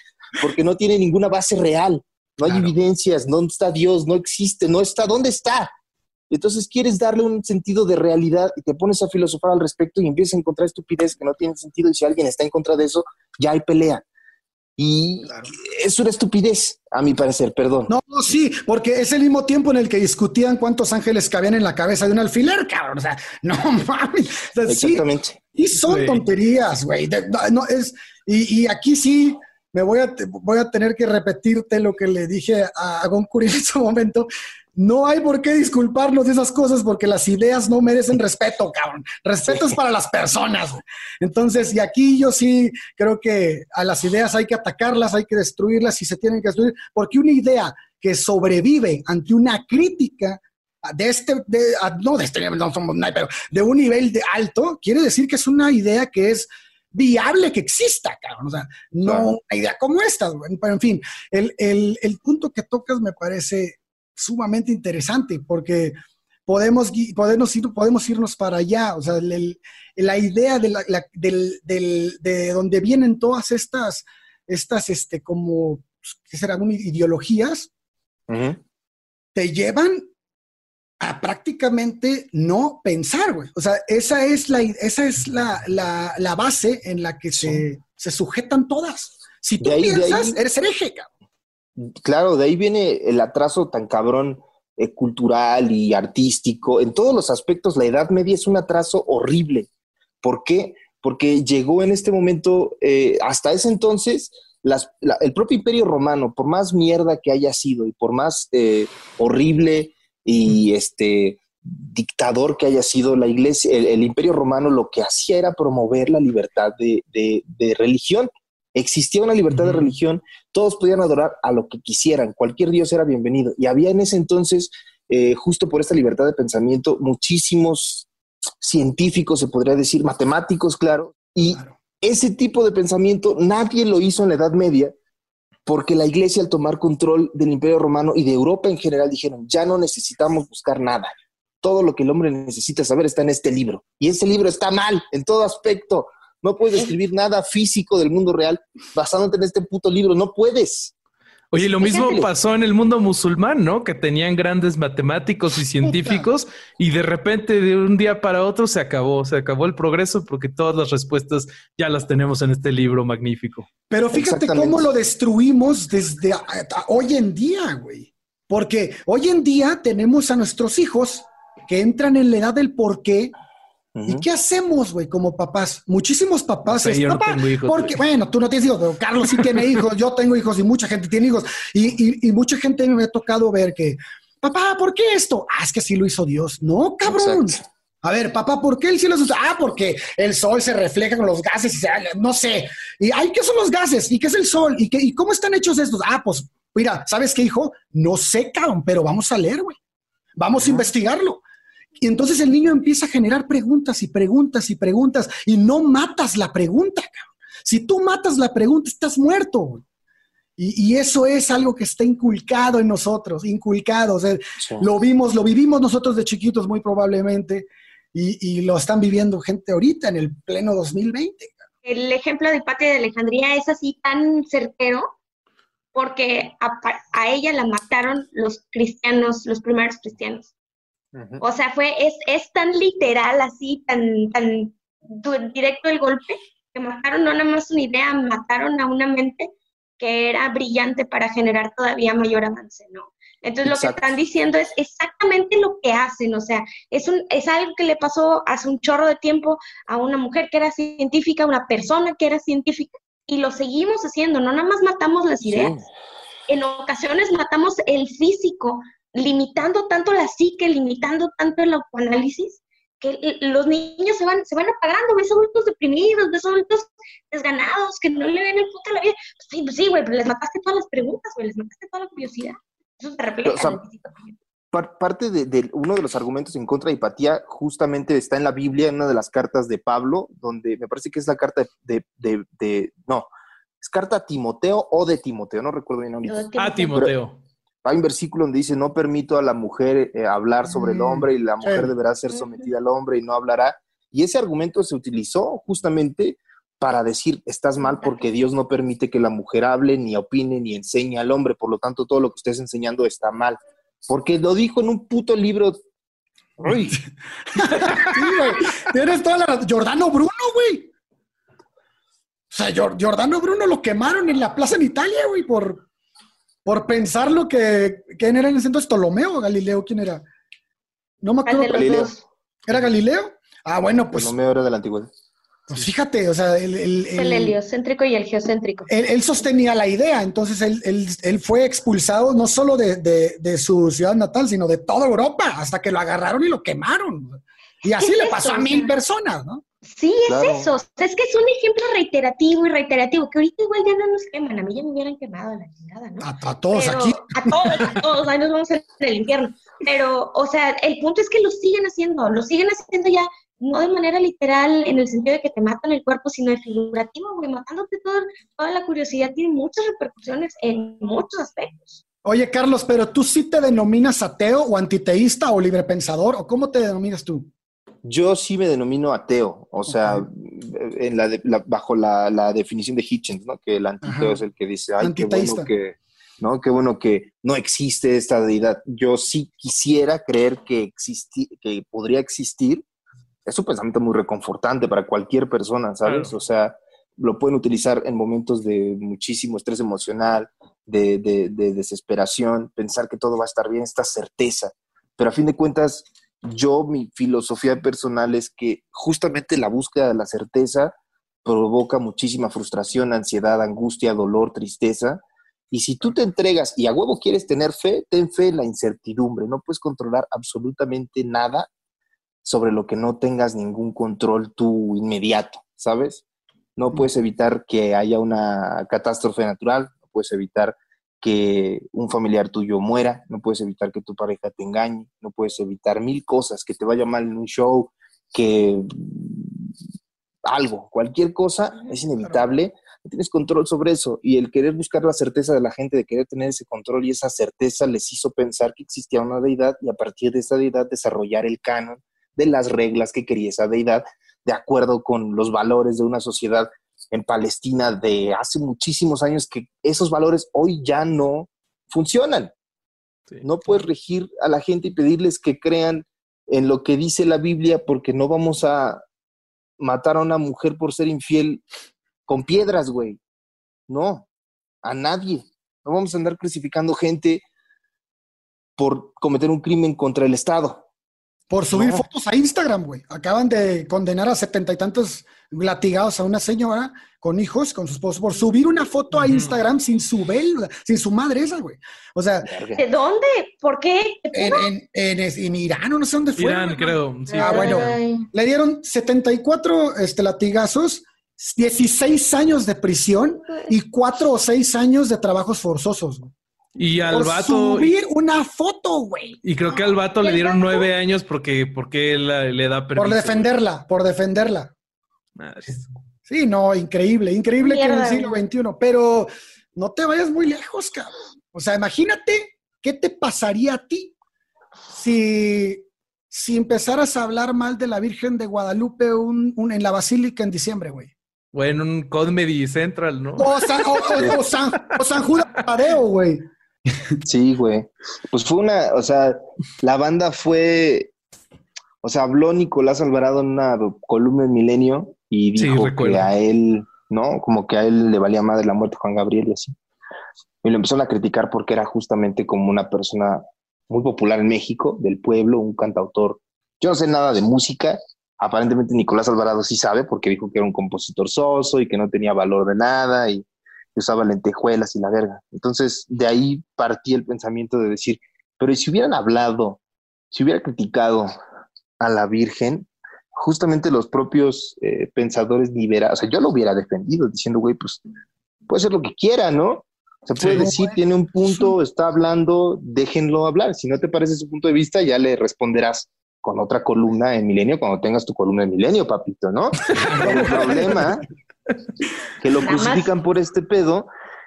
porque no tiene ninguna base real. No hay evidencias, ¿dónde está Dios? No existe, no está, ¿dónde está? Entonces quieres darle un sentido de realidad y te pones a filosofar al respecto y empiezas a encontrar estupidez que no tiene sentido y si alguien está en contra de eso, ya hay pelea. Y es una estupidez, a mi parecer, perdón. No, sí, porque es el mismo tiempo en el que discutían cuántos ángeles cabían en la cabeza de un alfiler, cabrón. O sea, no mames. Exactamente. y son tonterías, güey. No, es, y, y, aquí sí me voy a, voy a tener que repetirte lo que le dije a, a Goncuri en ese momento. No hay por qué disculparnos de esas cosas porque las ideas no merecen respeto, cabrón. Respeto es para las personas. Entonces, y aquí yo sí creo que a las ideas hay que atacarlas, hay que destruirlas y se tienen que destruir, porque una idea que sobrevive ante una crítica de este, no de este no pero de un nivel de alto, quiere decir que es una idea que es viable que exista, cabrón. O sea, no una idea como esta, pero en fin, el, el, el punto que tocas me parece sumamente interesante porque podemos, podemos, ir, podemos irnos para allá. O sea, la idea de, la, del, del, de donde vienen todas estas, estas este, como, ¿qué será? Ideologías, te llevan a prácticamente no pensar, güey. O sea, esa es la, esa es la, la, la base en la que se, se, sujetan todas. Si tú piensas, eres hereje, cabrón claro, de ahí viene el atraso tan cabrón eh, cultural y artístico. En todos los aspectos, la Edad Media es un atraso horrible. ¿Por qué? Porque llegó en este momento, eh, hasta ese entonces, el propio imperio romano, por más mierda que haya sido y por más eh, horrible y este dictador que haya sido la iglesia, el, imperio romano lo que hacía era promover la libertad de religión. Existía una libertad de religión, todos podían adorar a lo que quisieran, cualquier dios era bienvenido. Y había en ese entonces, eh, justo por esta libertad de pensamiento, muchísimos científicos, se podría decir, matemáticos, claro. Y ese tipo de pensamiento nadie lo hizo en la Edad Media, porque la iglesia al tomar control del Imperio Romano y de Europa en general dijeron, ya no necesitamos buscar nada. Todo lo que el hombre necesita saber está en este libro. Y ese libro está mal en todo aspecto. No puedes escribir nada físico del mundo real basándote en este puto libro. No puedes. Oye, lo mismo pasó en el mundo musulmán, ¿no? Que tenían grandes matemáticos y científicos y de repente de un día para otro se acabó, se acabó el progreso porque todas las respuestas ya las tenemos en este libro magnífico. Pero fíjate cómo lo destruimos desde hoy en día, güey. Porque hoy en día tenemos a nuestros hijos que entran en la edad del por qué ¿Y qué hacemos, güey, como papás? Muchísimos papás. yo no tengo hijos, porque, bueno, tú no tienes hijos, pero Carlos sí tiene hijos, yo tengo hijos y mucha gente tiene hijos. Y, mucha gente me ha tocado ver que, papá, ¿por qué esto? Ah, es que sí lo hizo Dios. No, cabrón. A ver, papá, ¿por qué el cielo hizo? Ah, porque el sol se refleja con los gases y se, no sé. Y, ay, ¿qué son los gases? ¿Y qué es el sol? ¿Y, qué, y cómo están hechos estos? Ah, pues, mira, ¿sabes qué, hijo? No sé, cabrón, pero vamos a leer, güey. Vamos a investigarlo. Y entonces el niño empieza a generar preguntas y preguntas y preguntas y no matas la pregunta. Si tú matas la pregunta, estás muerto. Y, eso es algo que está inculcado en nosotros, inculcado. Lo vimos, lo vivimos nosotros de chiquitos muy probablemente y, lo están viviendo gente ahorita en el pleno 2020. El ejemplo de Patria de Alejandría es así tan certero porque a ella la mataron los cristianos, los primeros cristianos. O sea, fue, es, es tan literal así, tan, tan directo el golpe, que mataron no nada más una idea, mataron a una mente que era brillante para generar todavía mayor avance, ¿no? Entonces lo que están diciendo es exactamente lo que hacen, o sea, es, un, es algo que le pasó hace un chorro de tiempo a una mujer que era científica, una persona que era científica, y lo seguimos haciendo, no nada más matamos las ideas, en ocasiones matamos el físico, limitando tanto la psique, limitando tanto el autoanálisis, que los niños se van, se van apagando, ves adultos deprimidos, ves adultos desganados, que no le ven el punto a la vida. Pues sí, pues sí, güey, pero les mataste todas las preguntas, güey, les mataste toda la curiosidad. Eso se refleja. parte de, uno de los argumentos en contra de hipatía justamente está en la Biblia, en una de las cartas de Pablo, donde me parece que es la carta de, de no, es carta a Timoteo o de Timoteo, no recuerdo bien ahorita. A Timoteo hay un versículo donde dice, no permito a la mujer eh, hablar sobre el mm, hombre y la mujer deberá ser sometida al hombre y no hablará. Y ese argumento se utilizó justamente para decir, estás mal porque Dios no permite que la mujer hable, ni opine, ni enseñe al hombre. Por lo tanto, todo lo que estés enseñando está mal. Porque lo dijo en un puto libro. Uy. sí, güey. Tienes toda la... Giordano Bruno, güey. O sea, Giordano Bruno lo quemaron en la plaza en Italia, güey, por, por pensar lo que. ¿Quién era en ese entonces? ¿Ptolomeo o Galileo? ¿Quién era? No me acuerdo. Galileo. ¿Era Galileo? Ah, bueno, pues. Ptolomeo era de la antigüedad. Pues fíjate, o sea, el, el, el, heliocéntrico y el geocéntrico. Él, sostenía la idea, entonces él, fue expulsado no solo de, de, su ciudad natal, sino de toda Europa, hasta que lo agarraron y lo quemaron. Y así le pasó a mil personas, ¿no? Sí, es eso. es que es un ejemplo reiterativo y reiterativo, que ahorita igual ya no nos queman. A mí ya me hubieran quemado la chingada, ¿no? A, todos aquí. A todos, a todos. Ahí nos vamos en el infierno. Pero, o sea, el punto es que lo siguen haciendo. Lo siguen haciendo ya, no de manera literal, en el sentido de que te matan el cuerpo, sino de figurativo, güey. Matándote todo, toda la curiosidad tiene muchas repercusiones en muchos aspectos. Oye, Carlos, pero tú sí te denominas ateo o antiteísta o librepensador, ¿o cómo te denominas tú? Yo sí me denomino ateo, o sea, en la, bajo la, definición de Hitchens, ¿no? Que el antiteo es el que dice, ay, qué bueno que, ¿no? Qué bueno que no existe esta deidad. Yo sí quisiera creer que, que podría existir. Es un pensamiento muy reconfortante para cualquier persona, ¿sabes? O sea, lo pueden utilizar en momentos de muchísimo estrés emocional, de, de, de desesperación, pensar que todo va a estar bien, esta certeza. Pero a fin de cuentas, yo, mi filosofía personal es que justamente la búsqueda de la certeza provoca muchísima frustración, ansiedad, angustia, dolor, tristeza. Y si tú te entregas y a huevo quieres tener fe, ten fe en la incertidumbre. No puedes controlar absolutamente nada sobre lo que no tengas ningún control tú inmediato, ¿sabes? No puedes evitar que haya una catástrofe natural, no puedes evitar que un familiar tuyo muera, no puedes evitar que tu pareja te engañe, no puedes evitar mil cosas, que te vaya mal en un show, que algo, cualquier cosa es inevitable, no tienes control sobre eso. Y el querer buscar la certeza de la gente, de querer tener ese control y esa certeza les hizo pensar que existía una deidad y a partir de esa deidad desarrollar el canon de las reglas que quería esa deidad de acuerdo con los valores de una sociedad en Palestina de hace muchísimos años que esos valores hoy ya no funcionan. No puedes regir a la gente y pedirles que crean en lo que dice la Biblia porque no vamos a matar a una mujer por ser infiel con piedras, güey. No, a nadie. No vamos a andar crucificando gente por cometer un crimen contra el Estado. Por subir fotos a Instagram, güey. Acaban de condenar a setenta y tantos latigados a una señora con hijos, con su esposo, por subir una foto a Instagram sin su vela, sin su madre esa, güey. O sea. ¿De dónde? ¿Por qué? En, en, en, en Irán o no sé dónde fue. Irán, creo. Sí, ah, bueno. Le dieron 74 este, latigazos, 16 años de prisión y 4 o 6 años de trabajos forzosos, güey. Y al por vato. subir una foto, güey. Y creo que al vato le dieron nueve años porque, porque él eh, le da permiso. Por defenderla, por defenderla. Madres. Sí, no, increíble, increíble que en el siglo XXI, pero no te vayas muy lejos, cabrón. O sea, imagínate qué te pasaría a ti si, si empezaras a hablar mal de la Virgen de Guadalupe un- un- en la Basílica en diciembre, güey. Bueno, un Comedy Central, ¿no? O San, o, o- o San, o San Judas Tadeo, güey. Sí, güey. Pues fue una, o sea, la banda fue, o sea, habló Nicolás Alvarado en una columna en Milenio y dijo que a él, ¿no? Como que a él le valía madre la muerte de Juan Gabriel y así. Y lo empezaron a criticar porque era justamente como una persona muy popular en México, del pueblo, un cantautor. Yo no sé nada de música. Aparentemente Nicolás Alvarado sí sabe porque dijo que era un compositor soso y que no tenía valor de nada y usaba lentejuelas y la verga. Entonces, de ahí partí el pensamiento de decir, pero ¿y si hubieran hablado, si hubiera criticado a la Virgen, justamente los propios eh, pensadores liberales, o sea, yo lo hubiera defendido diciendo, güey, pues puede ser lo que quiera, ¿no? Se puede Sí. decir, tiene un punto, está hablando, déjenlo hablar. Si no te parece su punto de vista, ya le responderás con otra columna en Milenio cuando tengas tu columna en Milenio, papito, ¿no? Pero el problema que lo crucifican por este pedo,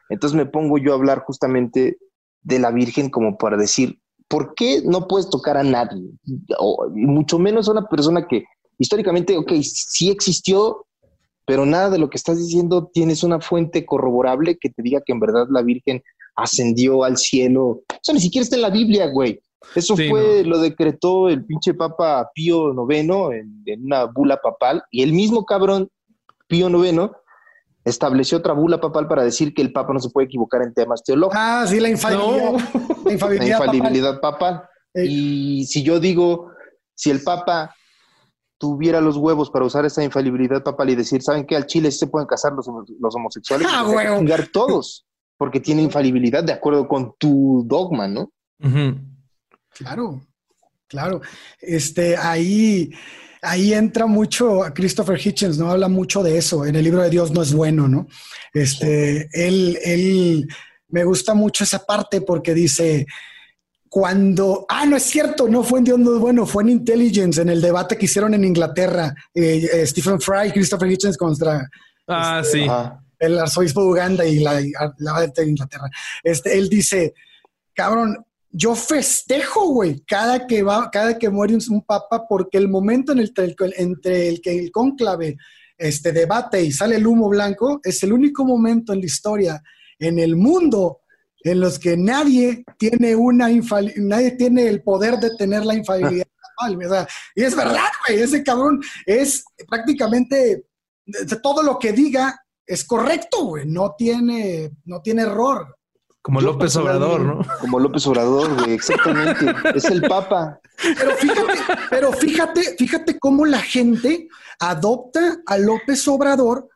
entonces me pongo yo a hablar justamente de la Virgen como para decir, ¿por qué no puedes tocar a nadie? O mucho menos a una persona que históricamente, ok, sí existió, pero nada de lo que estás diciendo tienes una fuente corroborable que te diga que en verdad la Virgen ascendió al cielo. O sea, ni siquiera está en la Biblia, güey. Eso Sí, fue, lo decretó el pinche Papa Pío IX en, en una bula papal y el mismo cabrón Pío IX estableció otra bula papal para decir que el Papa no se puede equivocar en temas teológicos. Ah, sí, la infalibilidad. No. La La infalibilidad. papal. Eh. Y si yo digo, si el Papa tuviera los huevos para usar esa infalibilidad papal y decir, ¿saben qué? Al Chile sí se pueden casar los, homo- los homosexuales. Ah, chingar todos, porque tiene infalibilidad de acuerdo con tu dogma, ¿no? Claro, claro. Este, ahí, ahí entra mucho Christopher Hitchens, ¿no? Habla mucho de eso. En el libro de Dios no es bueno, ¿no? Este, él, él, me gusta mucho esa parte porque dice, cuando, ah, no es cierto, no fue en Dios no es bueno, fue en Intelligence, en el debate que hicieron en Inglaterra, eh, eh, Stephen Fry Christopher Hitchens contra Ah, Este, sí. Ajá. el arzobispo de Uganda y la, la de Inglaterra. Este, él dice, cabrón, yo festejo, güey, cada que va, cada que muere un, un papa, porque el momento en el, entre el, que el cónclave este, debate y sale el humo blanco, es el único momento en la historia, en el mundo, en los que nadie tiene una nadie tiene el poder de tener la infalibilidad. o sea, y es verdad, güey, ese cabrón es prácticamente todo lo que diga es correcto, güey, no tiene, no tiene error. Como Yo López Obrador, ¿no? Como López Obrador, güey, exactamente. es el Papa. Pero fíjate, pero fíjate, fíjate cómo la gente adopta a López Obrador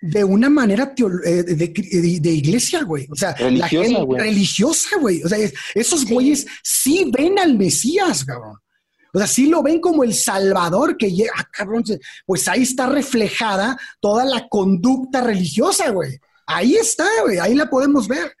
de una manera teolo- eh, de, de- de iglesia, güey. O sea, la Religiosa, gente güey. religiosa, güey. O sea, es- esos güeyes sí ven al Mesías, cabrón. O sea, sí lo ven como el Salvador que llega, ah, cabrón, pues ahí está reflejada toda la conducta religiosa, güey. Ahí está, güey, ahí la podemos ver.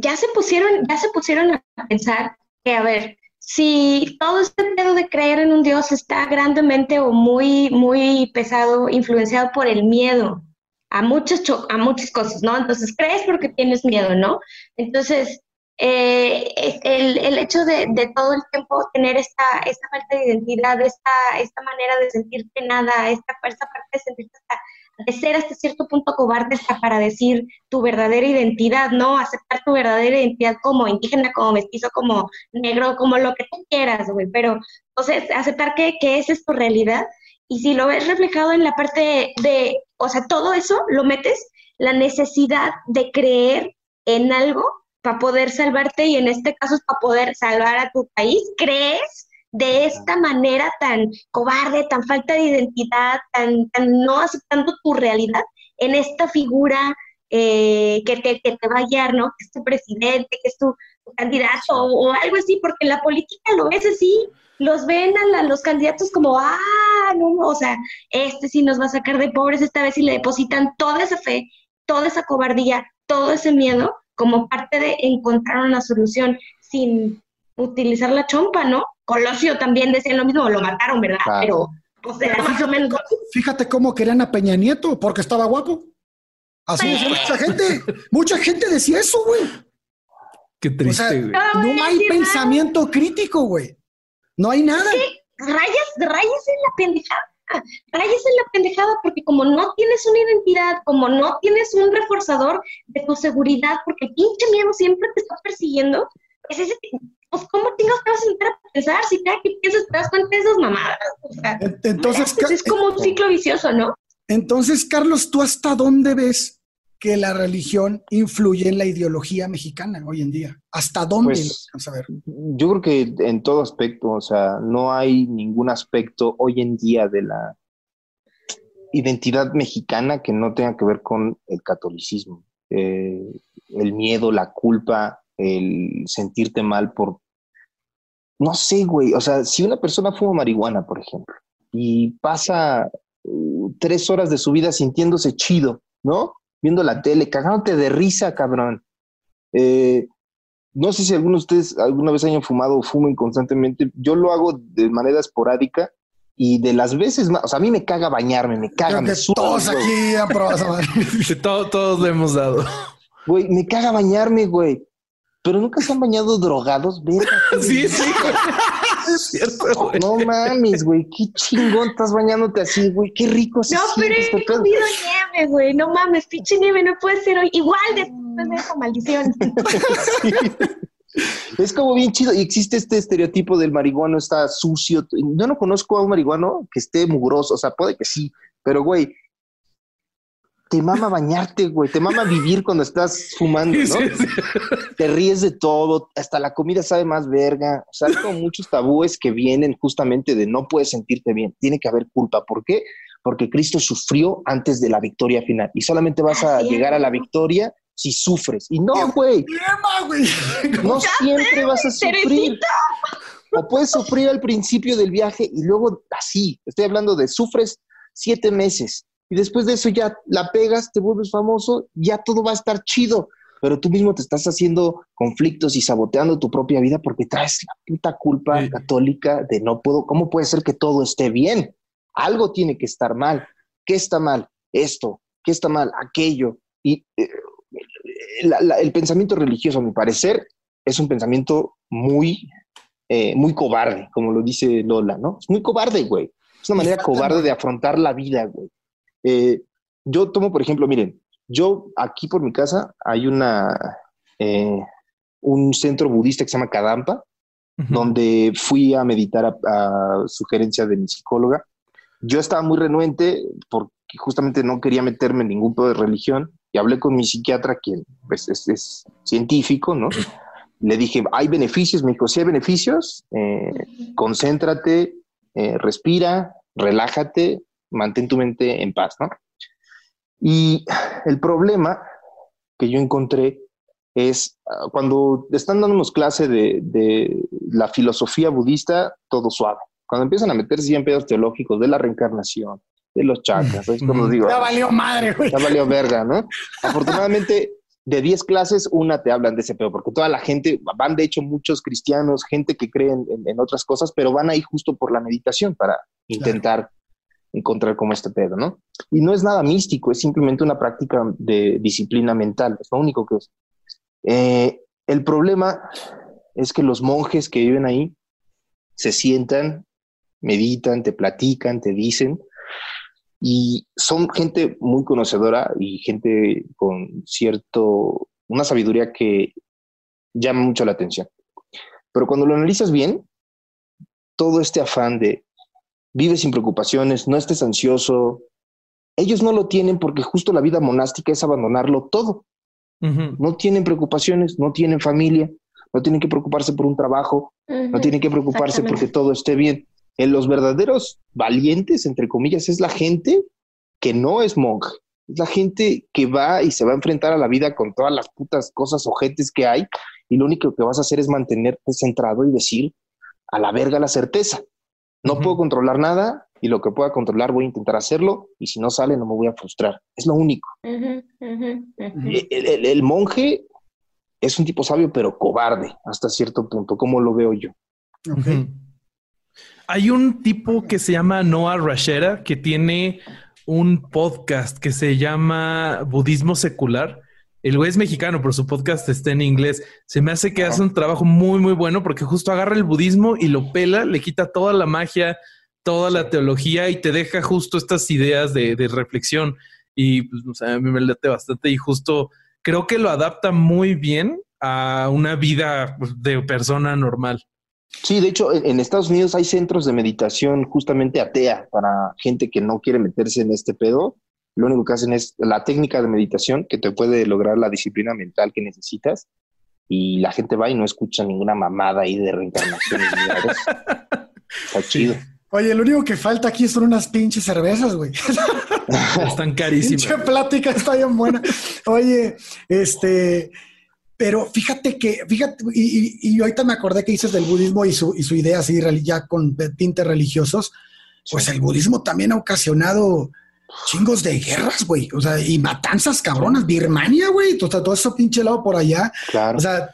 Ya se pusieron, ya se pusieron a pensar que, a ver, si todo este pedo de creer en un Dios está grandemente o muy, muy pesado, influenciado por el miedo a muchas, a muchas cosas, ¿no? Entonces, crees porque tienes miedo, ¿no? Entonces, eh, el, el hecho de, de todo el tiempo tener esta, esta falta de identidad, esta, esta manera de sentirte nada, esta, esta parte de sentirte hasta, de ser hasta cierto punto cobarde hasta para decir tu verdadera identidad, ¿no? Aceptar tu verdadera identidad como indígena, como mestizo, como negro, como lo que tú quieras, güey. Pero, entonces, aceptar que, que esa es tu realidad. Y si lo ves reflejado en la parte de, o sea, todo eso lo metes, la necesidad de creer en algo para poder salvarte y en este caso es para poder salvar a tu país, crees de esta manera tan cobarde, tan falta de identidad, tan, no aceptando tu realidad en esta figura eh, que, te, que te va a guiar, ¿no? Que es tu presidente, que es tu, candidato o, algo así, porque en la política lo ves así, los ven a, los candidatos como, ah, no, o sea, este sí nos va a sacar de pobres esta vez y le depositan toda esa fe, toda esa cobardía, todo ese miedo como parte de encontrar una solución sin utilizar la chompa, ¿no? Colosio también decía lo mismo, lo mataron, ¿verdad? Pero, pues era más o menos. Fíjate cómo querían a Peña Nieto, porque estaba guapo. Así decía mucha gente. Mucha gente decía eso, güey. Qué triste, güey. no, hay pensamiento crítico, güey. No hay nada. Rayas, rayas en la pendejada. Rayas en la pendejada porque como no tienes una identidad, como no tienes un reforzador de tu seguridad, porque el pinche miedo siempre te está persiguiendo, es ese, pues ¿cómo tengas que vas a entrar a pensar si cada que piensas te das cuenta de esas mamadas? O sea, entonces, es como un ciclo vicioso, ¿no? Entonces, Carlos, ¿tú hasta dónde ves que la religión influye en la ideología mexicana hoy en día? ¿Hasta dónde? Pues, a ver? Yo creo que en todo aspecto, o sea, no hay ningún aspecto hoy en día de la identidad mexicana que no tenga que ver con el catolicismo. Eh, el miedo, la culpa, el sentirte mal por... No sé, güey, o sea, si una persona fuma marihuana, por ejemplo, y pasa uh, tres horas de su vida sintiéndose chido, ¿no? Viendo la tele, cagándote de risa, cabrón. Eh, no sé si algunos de ustedes alguna vez hayan fumado o fumen constantemente. Yo lo hago de manera esporádica y de las veces más, o sea, a mí me caga bañarme, me caga, me Todos aquí han probado todos, todos lo hemos dado. Güey, me caga bañarme, güey. Pero nunca se han bañado drogados, verga. sí, sí. es cierto, güey. No mames, güey. Qué chingón estás bañándote así, güey. Qué rico se No, pero he este comido nieve, güey. No mames, pinche nieve no puede ser hoy. Igual después de esa maldición. Es como bien chido. Y existe este estereotipo del marihuano está sucio. Yo no conozco a un marihuano que esté mugroso. O sea, puede que sí. Pero, güey, te mama bañarte, güey, te mama vivir cuando estás fumando, ¿no? Te ríes de todo, hasta la comida sabe más verga. O sea, hay como muchos tabúes que vienen justamente de no puedes sentirte bien, tiene que haber culpa. ¿Por qué? Porque Cristo sufrió antes de la victoria final y solamente vas a llegar a la victoria si sufres. Y no, güey. No siempre vas a sufrir. O puedes sufrir al principio del viaje y luego así. Estoy hablando de sufres siete meses y después de eso ya la pegas, te vuelves famoso, ya todo va a estar chido, pero tú mismo te estás haciendo conflictos y saboteando tu propia vida porque traes la puta culpa católica de no puedo, ¿cómo puede ser que todo esté bien? Algo tiene que estar mal. ¿Qué está mal? Esto. ¿Qué está mal? Aquello. Y eh, el pensamiento religioso, a mi parecer, es un pensamiento muy, eh, muy cobarde, como lo dice Lola, ¿no? Es muy cobarde, güey. Es una manera cobarde de afrontar la vida, güey. Eh, yo tomo, por ejemplo, miren, yo aquí por mi casa hay una, eh, un centro budista que se llama Kadampa, donde fui a meditar a, sugerencia de mi psicóloga. Yo estaba muy renuente porque justamente no quería meterme en ningún tipo de religión y hablé con mi psiquiatra, quien pues, es, científico, ¿no? Le dije, ¿hay beneficios? Me dijo, sí hay beneficios, eh, concéntrate, respira, relájate, mantén tu mente en paz, ¿no? Y el problema que yo encontré es ah, cuando están dándonos clase de, la filosofía budista, todo suave. Cuando empiezan a meterse en pedos teológicos de la reencarnación, de los chakras, es como digo. Ya valió madre, güey. Ya valió verga, ¿no? Afortunadamente, de 10 clases, una te hablan de ese pedo, porque toda la gente, van de hecho muchos cristianos, gente que cree en, otras cosas, pero van ahí justo por la meditación para intentar encontrar como este pedo, ¿no? Y no es nada místico, es simplemente una práctica de disciplina mental, es lo único que es. Eh, el problema es que los monjes que viven ahí se sientan, meditan, te platican, te dicen, Y son gente muy conocedora y gente con cierto, una sabiduría que llama mucho la atención. Pero cuando lo analizas bien, todo este afán de vive sin preocupaciones, no estés ansioso, ellos no lo tienen porque justo la vida monástica es abandonarlo todo. No tienen preocupaciones, no tienen familia, no tienen que preocuparse por un trabajo, no tienen que preocuparse porque todo esté bien. En los verdaderos valientes, entre comillas, es la gente que no es monje. Es la gente que va y se va a enfrentar a la vida con todas las putas cosas ojetes que hay y lo único que vas a hacer es mantenerte centrado y decir a la verga la certeza. No puedo controlar nada y lo que pueda controlar voy a intentar hacerlo y si no sale no me voy a frustrar. Es lo único. El, monje es un tipo sabio pero cobarde hasta cierto punto, como lo veo yo. Hay un tipo que se llama Noah Rashera que tiene un podcast que se llama Budismo Secular. El güey es mexicano, pero su podcast está en inglés. Se me hace que hace un trabajo muy, muy bueno porque justo agarra el budismo y lo pela, le quita toda la magia, toda la teología y te deja justo estas ideas de, reflexión. Y pues, a mí me late bastante y justo creo que lo adapta muy bien a una vida pues, de persona normal. Sí, de hecho, en Estados Unidos hay centros de meditación justamente atea para gente que no quiere meterse en este pedo. Lo único que hacen es la técnica de meditación que te puede lograr la disciplina mental que necesitas. Y la gente va y no escucha ninguna mamada ahí de reencarnación. Está chido. Oye, lo único que falta aquí son unas pinches cervezas, güey. Están carísimas. Pinche plática está bien buena. Oye, este, pero fíjate que, fíjate, y, y, ahorita me acordé que dices del budismo y su, y su idea así, ya con tintes religiosos. Pues el budismo también ha ocasionado chingos de guerras, güey. O sea, y matanzas cabronas. Birmania, güey. todo eso pinche lado por allá. Claro. O sea,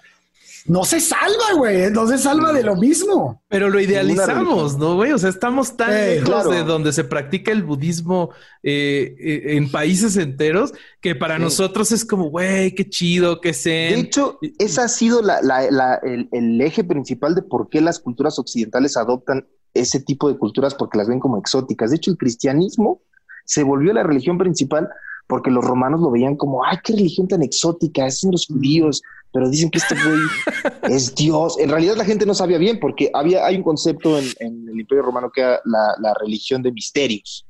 no se salva, güey, no se salva de lo mismo. Pero lo idealizamos, ¿no, güey? O sea, estamos tan lejos de donde se practica el budismo eh, eh, en países enteros que para nosotros es como, güey, qué chido, qué sé. De hecho, ese ha sido el, el eje principal de por qué las culturas occidentales adoptan ese tipo de culturas porque las ven como exóticas. De hecho, el cristianismo se volvió la religión principal porque los romanos lo veían como, ay, qué religión tan exótica, es los judíos, pero dicen que este güey es Dios. En realidad la gente no sabía bien porque había, hay un concepto en, el Imperio Romano que era la, religión de misterios,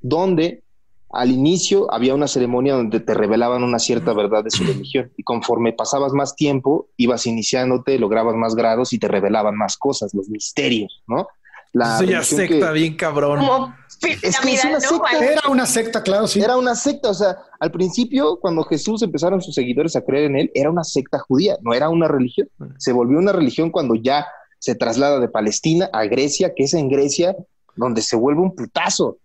donde al inicio había una ceremonia donde te revelaban una cierta verdad de su religión y conforme pasabas más tiempo, ibas iniciándote, lograbas más grados y te revelaban más cosas, los misterios, ¿no? La Eso ya secta bien cabrón. Es que una secta. Era una secta, claro, sí. Era una secta, o sea, al principio, cuando Jesús empezaron sus seguidores a creer en él, era una secta judía, no era una religión. Se volvió una religión cuando ya se traslada de Palestina a Grecia, que es en Grecia donde se vuelve un putazo.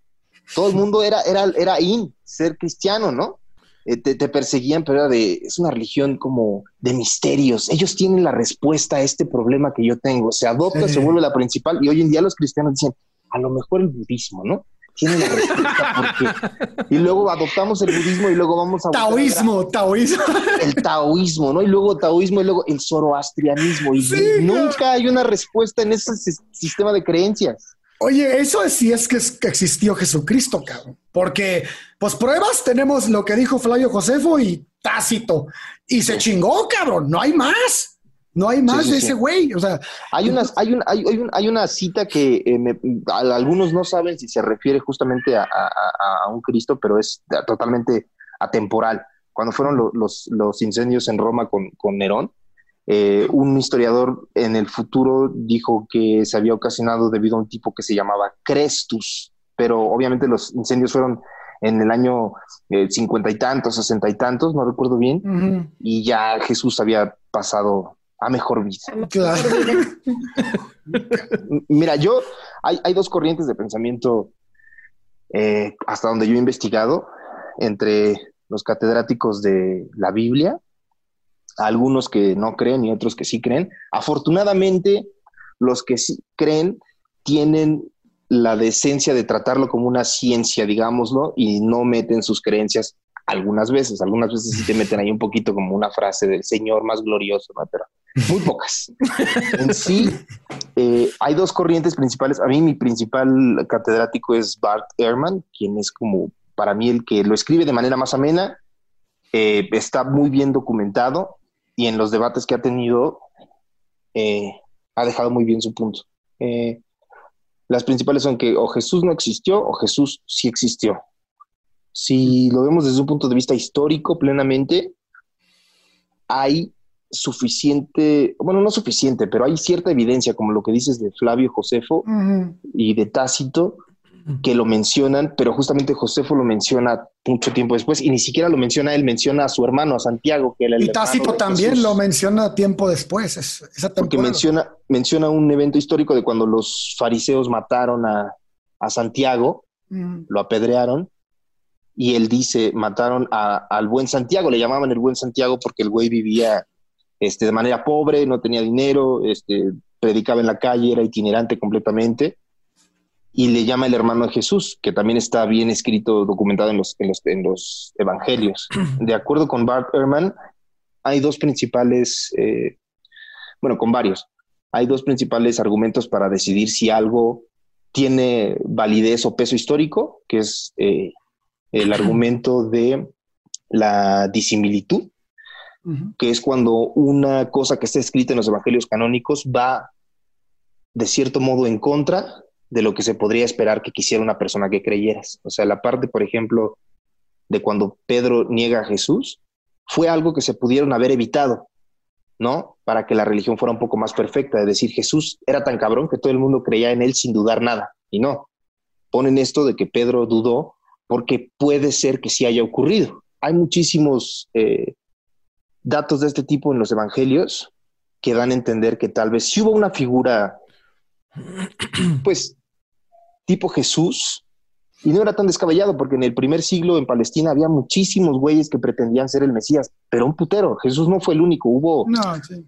Todo el mundo era, era, era in, ser cristiano, ¿no? Eh, te, perseguían, pero era de, es una religión como de misterios. Ellos tienen la respuesta a este problema que yo tengo. Se adopta, se vuelve la principal y hoy en día los cristianos dicen, a lo mejor el budismo, ¿no? Tiene la respuesta porque... Y luego adoptamos el budismo y luego vamos a... Taoísmo, taoísmo. El taoísmo, ¿no? Y luego taoísmo y luego el zoroastrianismo. Y nunca hay una respuesta en ese sistema de creencias. Oye, eso es si es que, existió Jesucristo, cabrón. Porque, pues pruebas, tenemos lo que dijo Flavio Josefo y Tácito. Y se chingó, cabrón. No hay más. No hay más de ese güey. O sea, hay, unas, hay, un, hay, hay, una cita que eh, algunos no saben si se refiere justamente a, un Cristo, pero es totalmente atemporal. Cuando fueron los, los, incendios en Roma con, con Nerón, eh, un historiador en el futuro dijo que se había ocasionado debido a un tipo que se llamaba Crestus, pero obviamente los incendios fueron en el año eh, cincuenta y tantos, sesenta y tantos, no recuerdo bien, y ya Jesús había pasado a mejor vida. Claro. Mira, yo, hay, hay, dos corrientes de pensamiento eh, hasta donde yo he investigado entre los catedráticos de la Biblia algunos que no creen y otros que sí creen. Afortunadamente, los que sí creen tienen la decencia de tratarlo como una ciencia, digámoslo, y no meten sus creencias algunas veces. Algunas veces sí te meten ahí un poquito como una frase del Señor más glorioso. Pero Muy pocas. en sí, eh, hay dos corrientes principales. A mí mi principal catedrático es Bart Ehrman, quien es como para mí el que lo escribe de manera más amena, eh, está muy bien documentado y en los debates que ha tenido eh, ha dejado muy bien su punto. las principales son que o Jesús no existió o Jesús sí existió. Si lo vemos desde un punto de vista histórico plenamente, hay suficiente, bueno, no suficiente, pero hay cierta evidencia, como lo que dices de Flavio Josefo y de Tácito, que lo mencionan, pero justamente Josefo lo menciona mucho tiempo después y ni siquiera lo menciona él, menciona a su hermano, a Santiago, que era el Y Tácito también lo menciona tiempo después, es, Porque menciona, menciona un evento histórico de cuando los fariseos mataron a, Santiago, lo apedrearon, y él dice, mataron al buen Santiago, le llamaban el buen Santiago porque el güey vivía este, de manera pobre, no tenía dinero, este, predicaba en la calle, era itinerante completamente, y le llama el hermano de Jesús, que también está bien escrito, documentado en los, en los, evangelios. De acuerdo con Bart Ehrman, hay dos principales, eh, bueno, con varios, hay dos principales argumentos para decidir si algo tiene validez o peso histórico, que es eh, el argumento de la disimilitud, que es cuando una cosa que está escrita en los evangelios canónicos va de cierto modo en contra de lo que se podría esperar que quisiera una persona que creyeras. O sea, la parte, por ejemplo, de cuando Pedro niega a Jesús, fue algo que se pudieron haber evitado, ¿no? Para que la religión fuera un poco más perfecta, de decir, Jesús era tan cabrón que todo el mundo creía en él sin dudar nada, y no. Ponen esto de que Pedro dudó porque puede ser que sí haya ocurrido. Hay muchísimos eh, datos de este tipo en los evangelios que dan a entender que tal vez si hubo una figura, pues, tipo Jesús, y no era tan descabellado, porque en el primer siglo en Palestina había muchísimos güeyes que pretendían ser el Mesías, pero un putero. Jesús no fue el único, hubo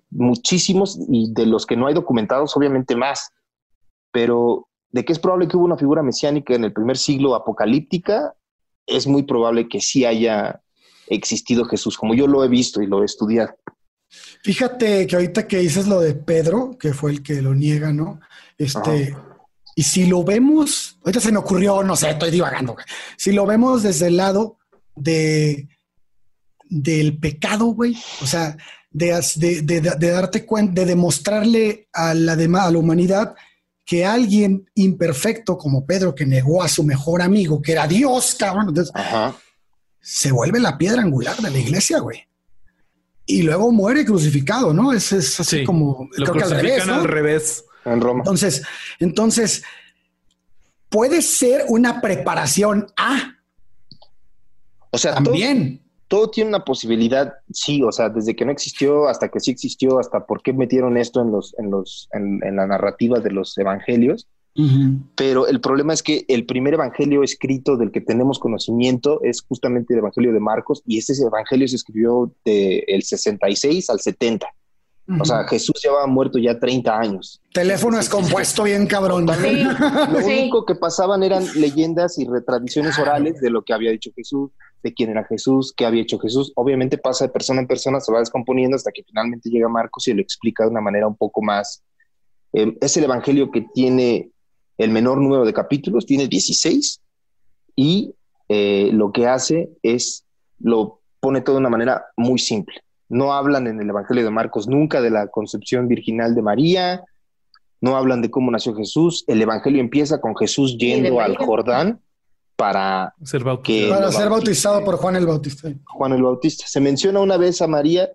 muchísimos, y de los que no hay documentados, obviamente más. Pero de que es probable que hubo una figura mesiánica en el primer siglo apocalíptica, es muy probable que sí haya existido Jesús, como yo lo he visto y lo he estudiado. Fíjate que ahorita que dices lo de Pedro, que fue el que lo niega, ¿no? Este, y si lo vemos, ahorita se me ocurrió, no sé, estoy divagando. Si lo vemos desde el lado de del pecado, güey, o sea, de, de, de, darte cuenta, de demostrarle a la, a la humanidad que alguien imperfecto como Pedro, que negó a su mejor amigo, que era Dios, cabrón, entonces, se vuelve la piedra angular de la iglesia, güey. Y luego muere crucificado, ¿no? Es, es así como, lo creo que al revés, al revés. En Roma. Entonces, entonces, puede ser una preparación a. O sea, también todo tiene una posibilidad, sí, o sea, desde que no existió hasta que sí existió, hasta por qué metieron esto en los, en los, en, la narrativa de los evangelios. Pero el problema es que el primer evangelio escrito del que tenemos conocimiento es justamente el evangelio de Marcos y este evangelio se escribió del el 66 al 70. O sea, Jesús llevaba muerto ya 30 años. Teléfono es compuesto bien cabrón. Lo único que pasaban eran leyendas y tradiciones orales de lo que había dicho Jesús, de quién era Jesús, qué había hecho Jesús. Obviamente pasa de persona en persona, se va descomponiendo hasta que finalmente llega Marcos y lo explica de una manera un poco más. Eh, es el evangelio que tiene el menor número de capítulos, tiene 16, y eh, lo que hace es, lo pone todo de una manera muy simple no hablan en el Evangelio de Marcos nunca de la concepción virginal de María, no hablan de cómo nació Jesús. El Evangelio empieza con Jesús yendo al Jordán para ser, para ser bautizado por Juan el Bautista. Juan el Bautista. Se menciona una vez a María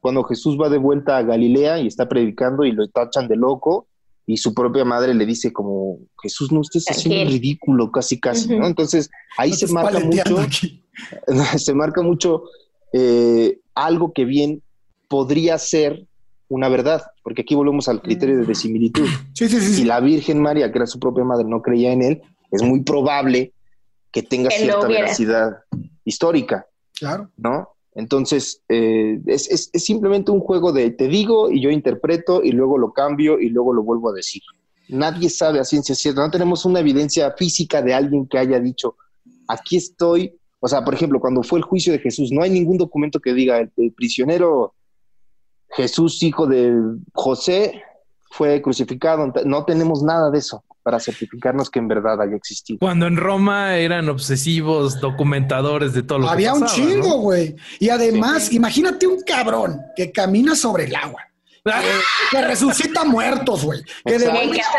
cuando Jesús va de vuelta a Galilea y está predicando y lo tachan de loco y su propia madre le dice como Jesús no estés haciendo ridículo casi casi, ¿no? Entonces ahí se marca mucho se marca mucho eh, algo que bien podría ser una verdad, porque aquí volvemos al criterio de similitud. Si la Virgen María, que era su propia madre, no creía en él, es muy probable que tenga cierta veracidad histórica. Claro. ¿No? Entonces, eh, es, simplemente un juego de te digo y yo interpreto y luego lo cambio y luego lo vuelvo a decir. Nadie sabe a ciencia cierta, no tenemos una evidencia física de alguien que haya dicho, aquí estoy o sea, por ejemplo, cuando fue el juicio de Jesús, no hay ningún documento que diga el, prisionero Jesús, hijo de José, fue crucificado. No tenemos nada de eso para certificarnos que en verdad haya existido. Cuando en Roma eran obsesivos documentadores de todo lo Había que un pasaba, chingo, ¿no? güey. Y además, imagínate un cabrón que camina sobre el agua. Que- resucita muertos, güey. Que la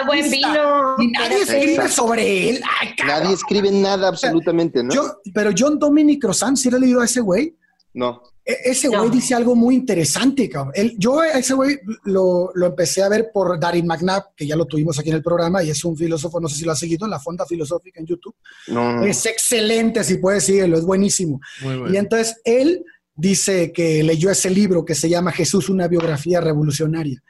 buen vino. Y nadie escribe sobre él. Ay. Nadie escribe nada absolutamente, ¿no? Yo- pero John Dominic Crozan, ¿sí le he leído a ese güey? no. E- Ese güey No. dice algo muy interesante, cabrón. Él- yo a ese güey lo, lo empecé a ver por Darin McNabb, que ya lo tuvimos aquí en el programa, y es un filósofo, no sé si lo ha seguido, en la Fonda Filosófica en YouTube. No, no. Es excelente, si puedes seguirlo, es buenísimo. Muy bueno. Y entonces él dice que leyó ese libro que se llama Jesús, una biografía revolucionaria.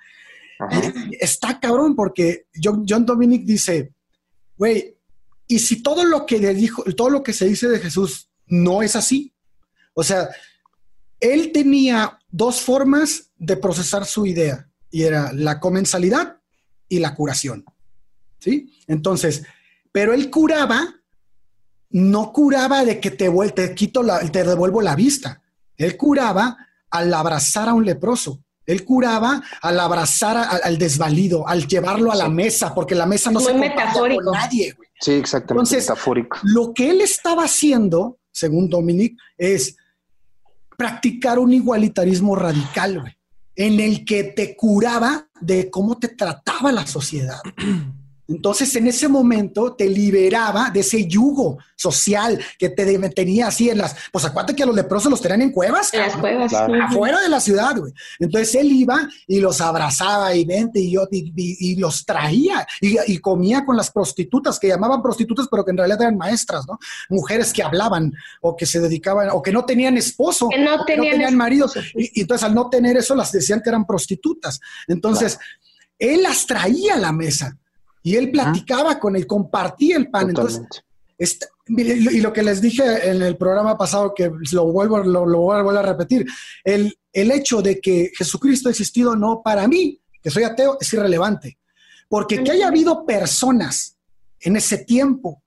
Está cabrón porque John, John Dominic dice, güey, ¿y si todo lo que le dijo, todo lo que se dice de Jesús no es así? O sea, él tenía dos formas de procesar su idea y era la comensalidad y la curación. ¿Sí? Entonces, pero él curaba, no curaba de que te, te quito la, te devuelvo la vista. Él curaba al abrazar a un leproso. Él curaba al abrazar a- al desvalido, al llevarlo a la mesa, porque la mesa no Muy se metafórico. con nadie. güey. Sí, exactamente. Entonces- metafórico. Lo que él estaba haciendo, según Dominic, es practicar un igualitarismo radical, güey, en el que te curaba de cómo te trataba la sociedad. Entonces, en ese momento te liberaba de ese yugo social que te de- tenía así en las. Pues acuérdate que a los leprosos los tenían en cuevas. En las cuevas. Claro. afuera de la ciudad, güey. Entonces él iba y los abrazaba y vente y yo y, y- y los traía y, y comía con las prostitutas que llamaban prostitutas, pero que en realidad eran maestras, ¿no? Mujeres que hablaban o que se dedicaban o que no tenían esposo, Que no o tenían marido. esposo, Y, y entonces al no tener eso las decían que eran prostitutas. Entonces él las traía a la mesa y él platicaba con él, compartía el pan. Entonces Totalmente. Y lo que les dije en el programa pasado, que lo vuelvo, lo, lo vuelvo a repetir, el, el hecho de que Jesucristo ha existido no para mí, que soy ateo, es irrelevante. Porque que haya habido personas en ese tiempo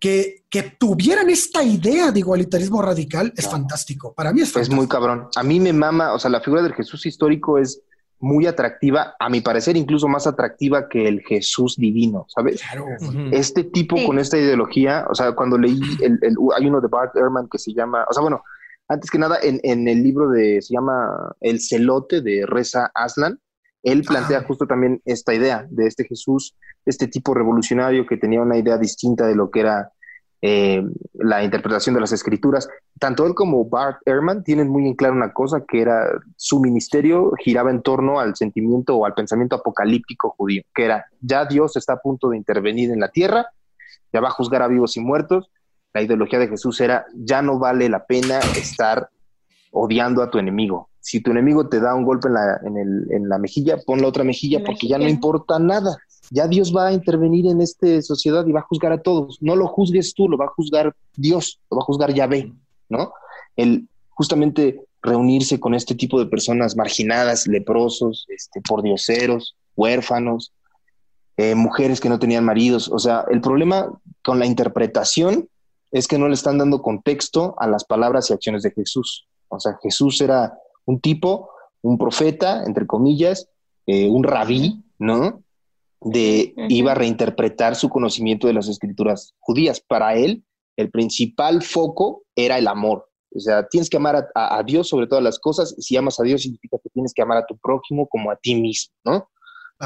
que, que tuvieran esta idea de igualitarismo radical es fantástico. Para mí es Es muy cabrón. A mí me mama, o sea, la figura del Jesús histórico es muy atractiva, a mi parecer incluso más atractiva que el Jesús divino, ¿sabes? Claro. Este tipo Sí. con esta ideología, o sea, cuando leí, el, el- hay uno de Bart Ehrman que se llama, o sea, bueno, antes que nada, en, en el libro de, se llama El celote de Reza Aslan, él plantea Ah. justo también esta idea de este Jesús, este tipo revolucionario que tenía una idea distinta de lo que era eh, la interpretación de las escrituras. Tanto él como Bart Ehrman tienen muy en claro una cosa, que era su ministerio giraba en torno al sentimiento o al pensamiento apocalíptico judío, que era, ya Dios está a punto de intervenir en la tierra, ya va a juzgar a vivos y muertos. La ideología de Jesús era, ya no vale la pena estar odiando a tu enemigo. Si tu enemigo te da un golpe en la, en el- en la mejilla, pon la otra mejilla La porque ya no importa nada. Ya Dios va a intervenir en esta sociedad y va a juzgar a todos. No lo juzgues tú, lo va a juzgar Dios, lo va a juzgar Yahvé, ¿no? El justamente reunirse con este tipo de personas marginadas, leprosos, este, pordioseros, huérfanos, eh, mujeres que no tenían maridos. O sea, el problema con la interpretación es que no le están dando contexto a las palabras y acciones de Jesús. O sea, Jesús era un tipo, un profeta, entre comillas, eh, un rabí, ¿no? De iba a reinterpretar su conocimiento de las escrituras judías. Para él, el principal foco era el amor. O sea, tienes que amar a, a- a Dios sobre todas las cosas. Si amas a Dios, significa que tienes que amar a tu prójimo como a ti mismo, ¿no?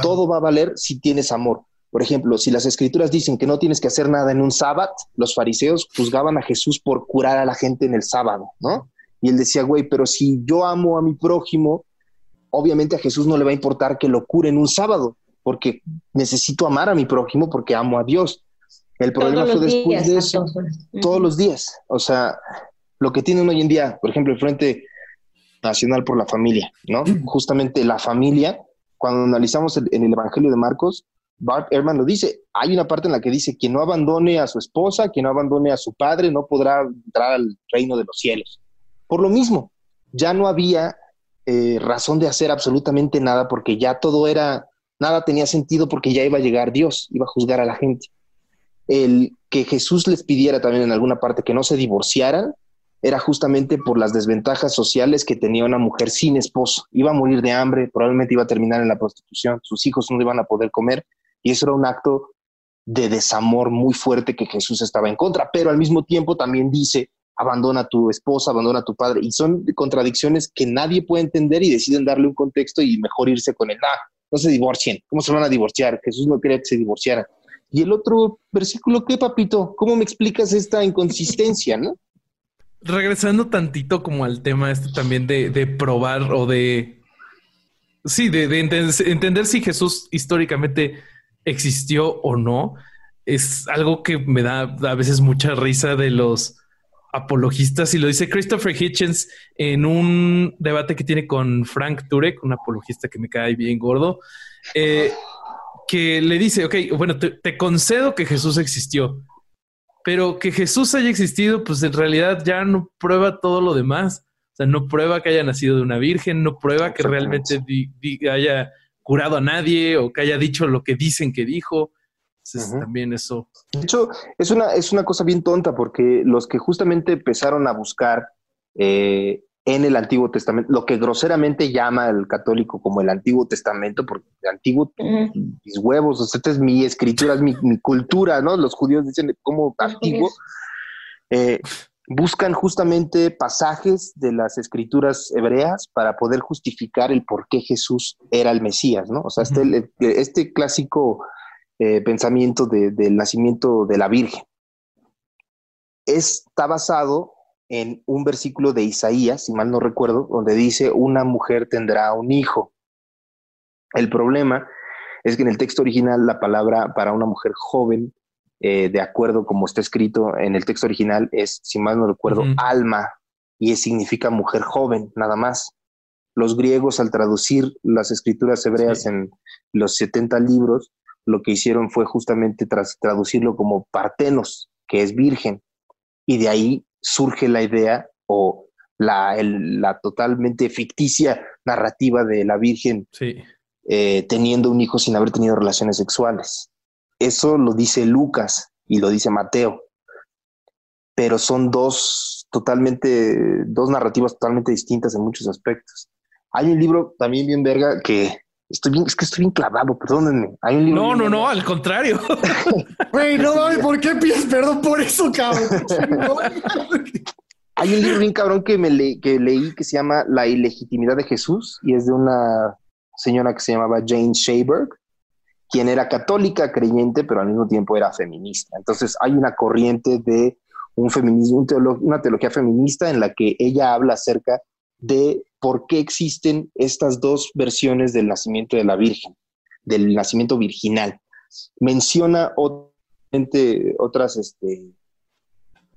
Todo va a valer si tienes amor. Por ejemplo, si las escrituras dicen que no tienes que hacer nada en un sábado, los fariseos juzgaban a Jesús por curar a la gente en el sábado, ¿no? Y él decía, güey, pero si yo amo a mi prójimo, obviamente a Jesús no le va a importar que lo cure en un sábado, porque necesito amar a mi prójimo porque amo a Dios. El problema Todos fue después días, de eso. Ujú. todos los días. O sea, lo que tienen hoy en día, por ejemplo, el Frente Nacional por la Familia, ¿no? Justamente la familia, cuando analizamos el- en el Evangelio de Marcos, Bart Ehrman lo dice, hay una parte en la que dice, quien no abandone a su esposa, quien no abandone a su padre, no podrá entrar al reino de los cielos. Por lo mismo, ya no había eh, razón de hacer absolutamente nada porque ya todo era, nada tenía sentido porque ya iba a llegar Dios, iba a juzgar a la gente el que Jesús les pidiera también en alguna parte que no se divorciaran, era justamente por las desventajas sociales que tenía una mujer sin esposo. Iba a morir de hambre, probablemente iba a terminar en la prostitución, sus hijos no iban a poder comer y eso era un acto de desamor muy fuerte que Jesús estaba en contra, pero al mismo tiempo también dice, abandona a tu esposa, abandona a tu padre, y son contradicciones que nadie puede entender y deciden darle un contexto y mejor irse con él. Ah, no se divorcien, ¿cómo se van a divorciar? Jesús no quería que se divorciaran. Y el otro versículo, ¿qué, papito? ¿Cómo me explicas esta inconsistencia, no? Regresando tantito como al tema este también de, de probar o de... Sí, de, de entender si Jesús históricamente existió o no, es algo que me da a veces mucha risa de los apologistas y lo dice Christopher Hitchens en un debate que tiene con Frank Turek, un apologista que me cae bien gordo, eh, que le dice, ok, bueno, te, concedo que Jesús existió, pero que Jesús haya existido, pues en realidad ya no prueba todo lo demás. O sea, no prueba que haya nacido de una virgen, no prueba que realmente haya curado a nadie o que haya dicho lo que dicen que dijo. Entonces, también eso. De hecho, es una, es una cosa bien tonta porque los que justamente empezaron a buscar eh, en el Antiguo Testamento, lo que groseramente llama el católico como el Antiguo Testamento, porque el Antiguo, mis huevos, o sea, esta es mi escritura, es mi, cultura, ¿no? Los judíos dicen como antiguo. Eh, buscan justamente pasajes de las escrituras hebreas para poder justificar el por qué Jesús era el Mesías, ¿no? O sea, este, este, clásico eh, pensamiento del nacimiento de la Virgen está basado en un versículo de Isaías, si mal no recuerdo, donde dice, una mujer tendrá un hijo. El problema es que en el texto original la palabra para una mujer joven eh, de acuerdo como está escrito en el texto original, es, si mal no recuerdo, alma, y significa mujer joven, nada más. Los griegos, al traducir las escrituras hebreas en los 70 libros, lo que hicieron fue justamente traducirlo como partenos, que es virgen. Y de ahí surge la idea o la, la totalmente ficticia narrativa de la Virgen eh, teniendo un hijo sin haber tenido relaciones sexuales. Eso lo dice Lucas y lo dice Mateo, pero son dos totalmente, dos narrativas totalmente distintas en muchos aspectos. Hay un libro también bien verga que estoy bien, es que estoy bien clavado, perdónenme. Hay un libro no, no, no, al contrario. Güey, no ¿por qué pides perdón por eso, cabrón? Hay un libro bien cabrón que me que leí que se llama La ilegitimidad de Jesús y es de una señora que se llamaba Jane Shaberg quien era católica, creyente, pero al mismo tiempo era feminista. Entonces hay una corriente de un feminismo, una teología feminista en la que ella habla acerca de por qué existen estas dos versiones del nacimiento de la Virgen, del nacimiento virginal. Menciona otras este,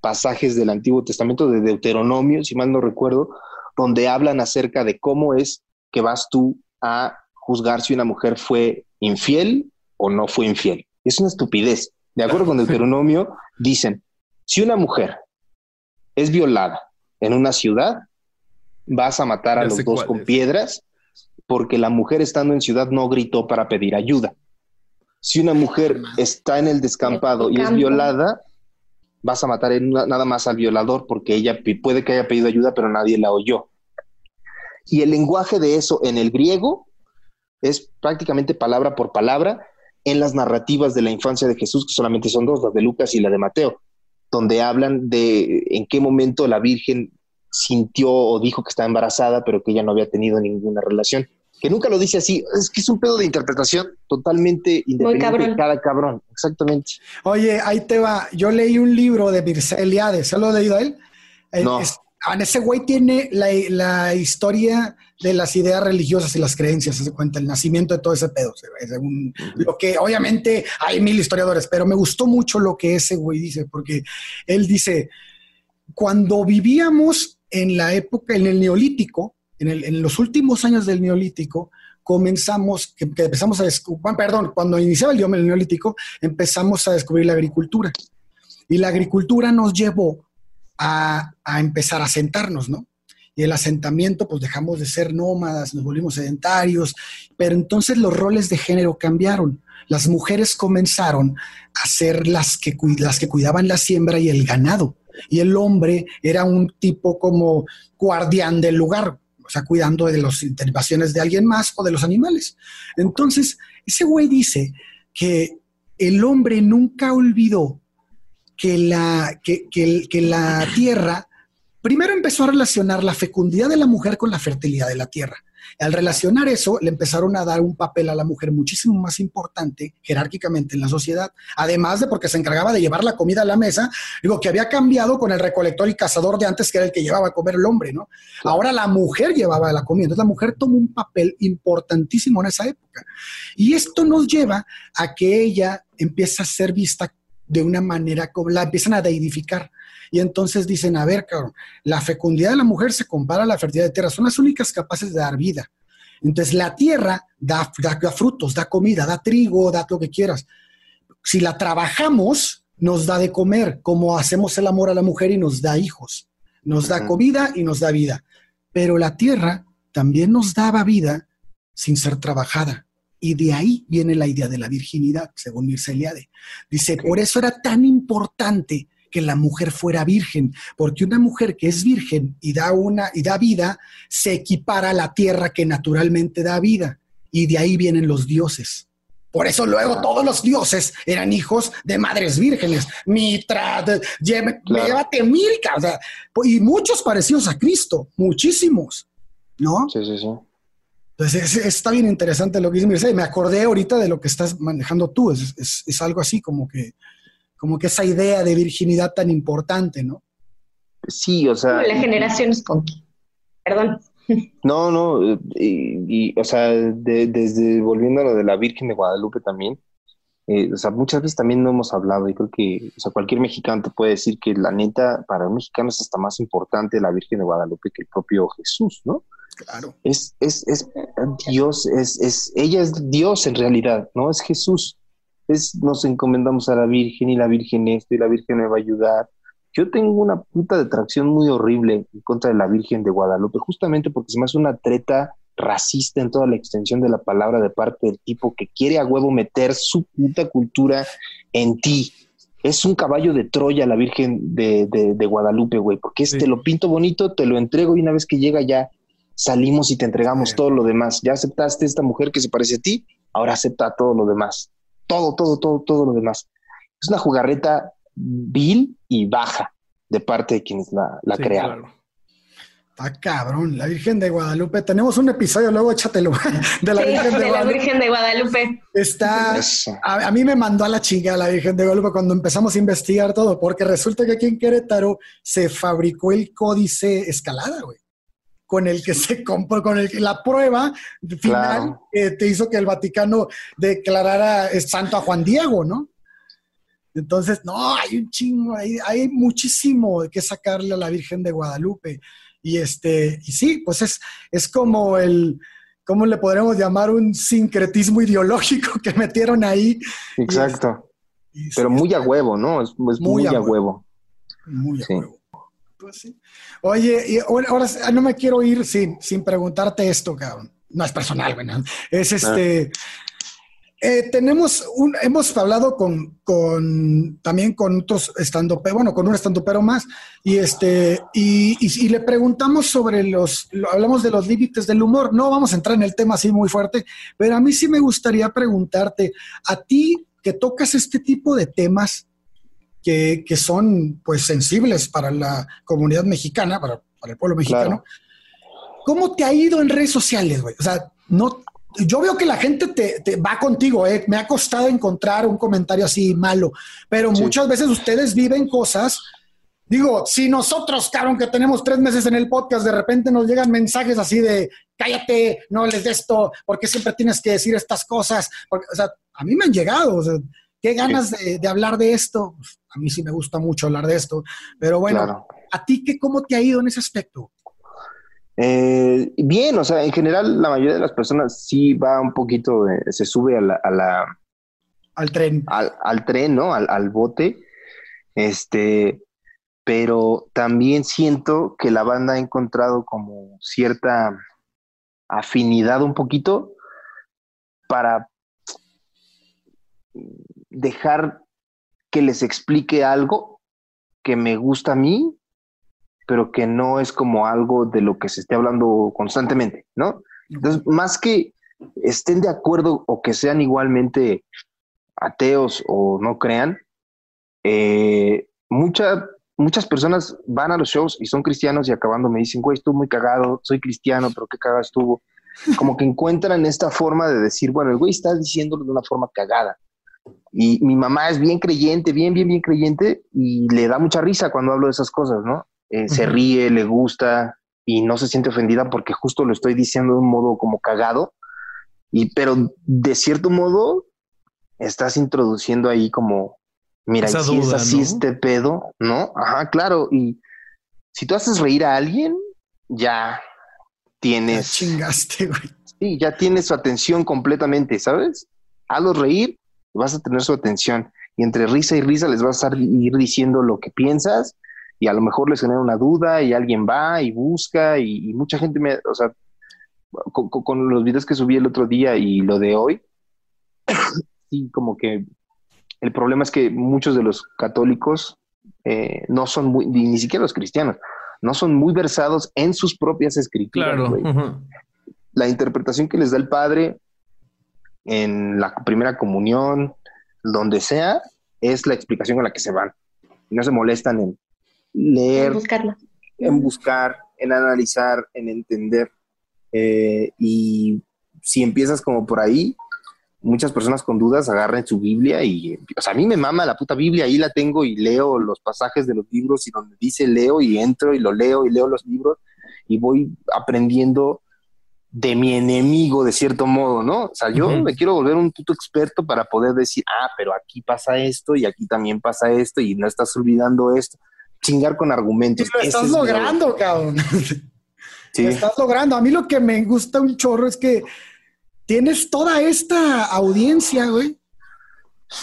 pasajes del Antiguo Testamento, de Deuteronomio, si mal no recuerdo, donde hablan acerca de cómo es que vas tú a juzgar si una mujer fue infiel o no fue infiel. Es una estupidez. De acuerdo con Deuteronomio, dicen, si una mujer es violada en una ciudad, vas a matar a los dos con piedras porque la mujer estando en ciudad no gritó para pedir ayuda. Si una mujer está en el descampado y es violada, vas a matar nada más al violador porque ella puede que haya pedido ayuda, pero nadie la oyó. Y el lenguaje de eso en el griego es prácticamente palabra por palabra en las narrativas de la infancia de Jesús, que solamente son dos, la de Lucas y la de Mateo, donde hablan de en qué momento la Virgen sintió o dijo que estaba embarazada, pero que ella no había tenido ninguna relación. Que nunca lo dice así, es que es un pedo de interpretación totalmente independiente de cada cabrón, exactamente. Oye, ahí te va, yo leí un libro de Mircea Eliade, ¿se lo ha leído a él? No. Ah, ese güey tiene la, historia de las ideas religiosas y las creencias, se cuenta, el nacimiento de todo ese pedo. lo que obviamente hay mil historiadores, pero me gustó mucho lo que ese güey dice, porque él dice, cuando vivíamos en la época, en el neolítico, en, los últimos años del neolítico, comenzamos, que, empezamos a descubrir, perdón, cuando iniciaba el neolítico, empezamos a descubrir la agricultura. Y la agricultura nos llevó a, empezar a sentarnos, ¿no? Y el asentamiento, pues dejamos de ser nómadas, nos volvimos sedentarios, pero entonces los roles de género cambiaron. Las mujeres comenzaron a ser las que cuidaban la siembra y el ganado. Y el hombre era un tipo como guardián del lugar, o sea, cuidando de las invasiones de alguien más o de los animales. Entonces, ese güey dice que el hombre nunca olvidó que la, que, que la tierra, primero empezó a relacionar la fecundidad de la mujer con la fertilidad de la tierra. Al relacionar eso, le empezaron a dar un papel a la mujer muchísimo más importante jerárquicamente en la sociedad, además de porque se encargaba de llevar la comida a la mesa, digo que había cambiado con el recolector y cazador de antes, que era el que llevaba a comer el hombre, ¿no? Ahora la mujer llevaba la comida, entonces la mujer tomó un papel importantísimo en esa época. Y esto nos lleva a que ella empieza a ser vista de una manera como la empiezan a deidificar. Y entonces dicen, a ver, cabrón, la fecundidad de la mujer se compara a la fertilidad de tierra, son las únicas capaces de dar vida. Entonces la tierra da, da, frutos, da comida, da trigo, da lo que quieras. Si la trabajamos, nos da de comer, como hacemos el amor a la mujer y nos da hijos. Nos da comida y nos da vida. Pero la tierra también nos daba vida sin ser trabajada. Y de ahí viene la idea de la virginidad, según Mircea Eliade. Dice, por eso era tan importante que la mujer fuera virgen, porque una mujer que es virgen y da una y da vida se equipara a la tierra que naturalmente da vida y de ahí vienen los dioses. Por eso luego todos los dioses eran hijos de madres vírgenes. Mitra, llévate Milka, o sea, y muchos parecidos a Cristo, muchísimos, ¿no? Sí, sí, sí. Entonces, está bien interesante lo que dice Me acordé ahorita de lo que estás manejando tú. es algo así como que como que esa idea de virginidad tan importante, ¿no? Sí, o sea... La generación es con... Perdón. No, no, y, o sea, desde volviendo a lo de la Virgen de Guadalupe también, eh, o sea, muchas veces también no hemos hablado y creo que, o sea, cualquier mexicano te puede decir que la neta, para un mexicano es hasta más importante la Virgen de Guadalupe que el propio Jesús, ¿no? Claro. Es, es, es Dios, es, es, ella es Dios en realidad, ¿no? Es Jesús es nos encomendamos a la Virgen y la Virgen esto y la Virgen me va a ayudar. Yo tengo una puta de tracción muy horrible en contra de la Virgen de Guadalupe, justamente porque se me hace una treta racista en toda la extensión de la palabra de parte del tipo que quiere a huevo meter su puta cultura en ti. Es un caballo de Troya la Virgen de, de, Guadalupe, güey, porque es, te lo pinto bonito, te lo entrego y una vez que llega ya salimos y te entregamos todo lo demás. Ya aceptaste esta mujer que se parece a ti, ahora acepta todo lo demás todo, todo, todo, todo lo demás. Es una jugarreta vil y baja de parte de quienes la, la crearon. Está cabrón, la Virgen de Guadalupe. Tenemos un episodio, luego échatelo, de la, Virgen, de, la Virgen de Guadalupe. Está, a, mí me mandó a la chinga la Virgen de Guadalupe cuando empezamos a investigar todo, porque resulta que aquí en Querétaro se fabricó el códice escalada, güey con el que se compró, con el que la prueba final que te hizo que el Vaticano declarara santo a Juan Diego, ¿no? Entonces, no, hay un chingo, hay, hay muchísimo que sacarle a la Virgen de Guadalupe. Y este, y sí, pues es, es como el, ¿cómo le podremos llamar? Un sincretismo ideológico que metieron ahí. Exacto. Pero muy a huevo, ¿no? Es, muy, a huevo. Muy a huevo. Pues Oye, y ahora, no me quiero ir sin, sin preguntarte esto, cabrón. No es personal, bueno. Es este. Eh, tenemos un, hemos hablado con, con también con otros estando, bueno, con un pero más, y este, y, y, le preguntamos sobre los, hablamos de los límites del humor. No vamos a entrar en el tema así muy fuerte, pero a mí sí me gustaría preguntarte, a ti que tocas este tipo de temas, que, son pues sensibles para la comunidad mexicana, para, el pueblo mexicano. ¿Cómo te ha ido en redes sociales, güey? O sea, no, yo veo que la gente te, va contigo, ¿eh? Me ha costado encontrar un comentario así malo, pero muchas veces ustedes viven cosas. Digo, si nosotros, cabrón, que tenemos tres meses en el podcast, de repente nos llegan mensajes así de cállate, no les de esto, porque siempre tienes que decir estas cosas. Porque, o sea, a mí me han llegado, o sea, qué ganas de, de, hablar de esto a mí sí me gusta mucho hablar de esto, pero bueno, ¿a ti qué, cómo te ha ido en ese aspecto? Eh, bien, o sea, en general la mayoría de las personas sí va un poquito, se sube a la, al tren. Al, tren, ¿no? Al, al, bote. Este, pero también siento que la banda ha encontrado como cierta afinidad un poquito para dejar que les explique algo que me gusta a mí, pero que no es como algo de lo que se esté hablando constantemente, ¿no? Entonces, más que estén de acuerdo o que sean igualmente ateos o no crean, eh, muchas personas van a los shows y son cristianos y acabando me dicen, güey, estuvo muy cagado, soy cristiano, pero qué cagado estuvo. Como que encuentran esta forma de decir, bueno, el güey está diciéndolo de una forma cagada. Y mi mamá es bien creyente, bien, bien, bien creyente y le da mucha risa cuando hablo de esas cosas, ¿no? Eh, se ríe, le gusta y no se siente ofendida porque justo lo estoy diciendo de un modo como cagado. Y pero de cierto modo estás introduciendo ahí como, mira, si es así este pedo, ¿no? Ajá, claro. Y si tú haces reír a alguien, ya tienes. chingaste, güey. Sí, ya tienes su atención completamente, ¿sabes? Hazlos reír, vas a tener su atención. Y entre risa y risa les vas a ir diciendo lo que piensas y a lo mejor les genera una duda y alguien va y busca y, mucha gente me, o sea, con, los videos que subí el otro día y lo de hoy, sí, como que el problema es que muchos de los católicos eh, no son muy, ni siquiera los cristianos, no son muy versados en sus propias escrituras. Claro. La interpretación que les da el padre en la primera comunión, donde sea, es la explicación con la que se van. No se molestan en leer, en, buscarla. en buscar, en analizar, en entender. Eh, y si empiezas como por ahí, muchas personas con dudas agarran su Biblia y, o sea, a mí me mama la puta Biblia, ahí la tengo y leo los pasajes de los libros y donde dice leo y entro y lo leo y leo los libros y voy aprendiendo de mi enemigo de cierto modo, ¿no? O sea, yo me quiero volver un puto experto para poder decir, ah, pero aquí pasa esto y aquí también pasa esto y no estás olvidando esto. Chingar con argumentos. lo estás logrando, cabrón. Sí. Lo estás logrando. A mí lo que me gusta un chorro es que tienes toda esta audiencia, güey,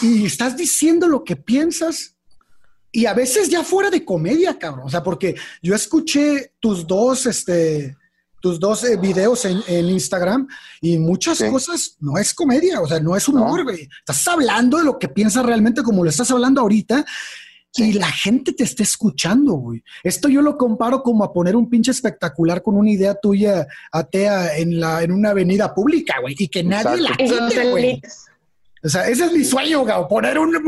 y estás diciendo lo que piensas y a veces ya fuera de comedia, cabrón. O sea, porque yo escuché tus dos, este, tus dos videos en, Instagram y muchas cosas no es comedia, o sea, no es humor, güey. Estás hablando de lo que piensas realmente como lo estás hablando ahorita y la gente te está escuchando, güey. Esto yo lo comparo como a poner un pinche espectacular con una idea tuya atea en, la, en una avenida pública, güey, y que nadie la quite, güey. O sea, ese es mi sueño, güey, poner una,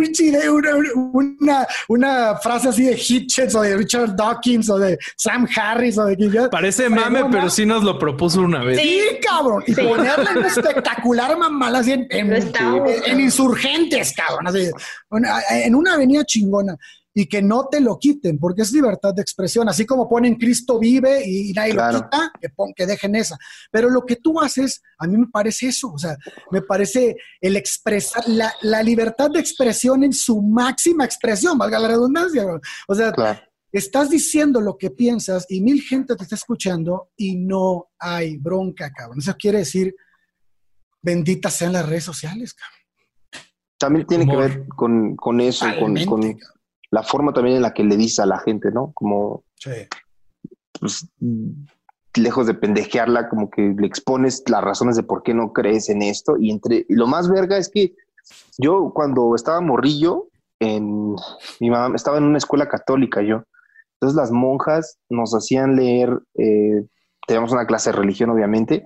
una, una, frase así de Hitchens o de Richard Dawkins o de Sam Harris o de... Parece mame, pero sí nos lo propuso una vez. Sí, cabrón. Y ponerle un espectacular mamá así en, en, insurgentes, cabrón. Así, en una avenida chingona y que no te lo quiten, porque es libertad de expresión, así como ponen Cristo vive y, nadie lo quita, que, que dejen esa. Pero lo que tú haces, a mí me parece eso, o sea, me parece el expresar, la, libertad de expresión en su máxima expresión, valga la redundancia. O sea, estás diciendo lo que piensas y mil gente te está escuchando y no hay bronca, cabrón. Eso quiere decir, benditas sean las redes sociales, cabrón. También tiene que ver con, eso, con, la forma también en la que le dices a la gente, ¿no? Como, pues, lejos de pendejearla, como que le expones las razones de por qué no crees en esto. Y entre lo más verga es que yo cuando estaba morrillo, en mi mamá estaba en una escuela católica yo. Entonces las monjas nos hacían leer, eh, teníamos una clase de religión obviamente,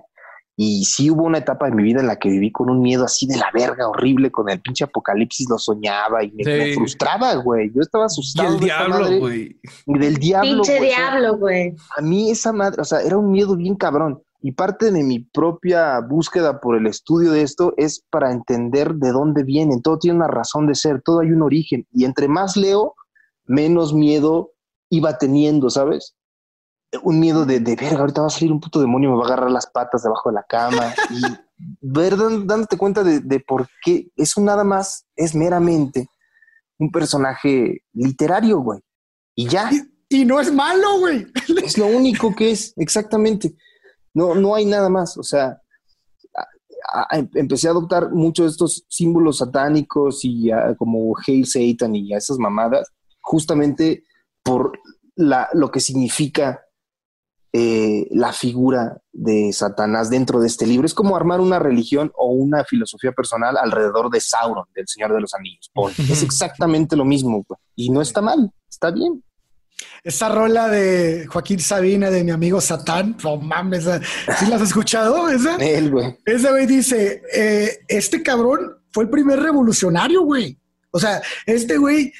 y sí hubo una etapa de mi vida en la que viví con un miedo así de la verga horrible, con el pinche apocalipsis lo soñaba y me, frustraba, güey. Yo estaba asustado. del diablo, güey. Del diablo. Pinche diablo, güey. A mí esa madre, o sea, era un miedo bien cabrón. Y parte de mi propia búsqueda por el estudio de esto es para entender de dónde vienen. Todo tiene una razón de ser, todo hay un origen. Y entre más leo, menos miedo iba teniendo, ¿sabes? Un miedo de, de verga, ahorita va a salir un puto demonio, me va a agarrar las patas debajo de la cama. Y ver, dándote cuenta de, de por qué eso nada más es meramente un personaje literario, güey. Y ya. Y, no es malo, güey. Es lo único que es, exactamente. No, no hay nada más. O sea, empecé a adoptar muchos de estos símbolos satánicos y como Hail Satan y esas mamadas, justamente por la, lo que significa eh, la figura de Satanás dentro de este libro. Es como armar una religión o una filosofía personal alrededor de Sauron, del Señor de los Anillos. Es exactamente lo mismo y no está mal, está bien. Esa rola de Joaquín Sabina, de mi amigo Satán, no mames, ¿sí la has escuchado? Esa, Él, güey. ese güey dice, eh, este cabrón fue el primer revolucionario, güey. O sea, este güey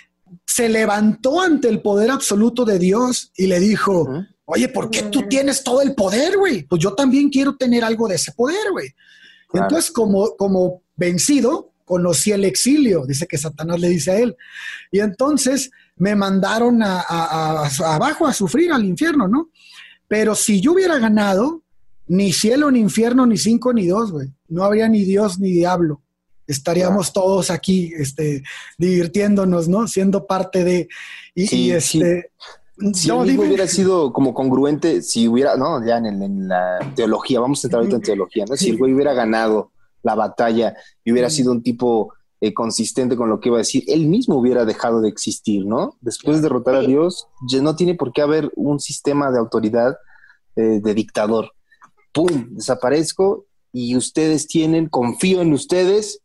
se levantó ante el poder absoluto de Dios y le dijo. Oye, ¿por qué tú tienes todo el poder, güey? Pues yo también quiero tener algo de ese poder, güey. Claro. Entonces, como, como vencido, conocí el exilio, dice que Satanás le dice a él. Y entonces me mandaron a, a- a- a- abajo a sufrir al infierno, ¿no? Pero si yo hubiera ganado, ni cielo, ni infierno, ni cinco, ni dos, güey. No habría ni Dios ni diablo. Estaríamos todos aquí, este, divirtiéndonos, ¿no? Siendo parte de. Y, Sí, y, sí. Si no, el mismo dime. hubiera sido como congruente, si hubiera, no, ya en, el- en la teología, vamos a entrar ahorita en teología, ¿no? Si el güey hubiera ganado la batalla y hubiera sido un tipo eh, consistente con lo que iba a decir, él mismo hubiera dejado de existir, ¿no? Después de derrotar a. Dios, ya no tiene por qué haber un sistema de autoridad eh, de dictador. ¡Pum! Desaparezco y ustedes tienen, confío en ustedes,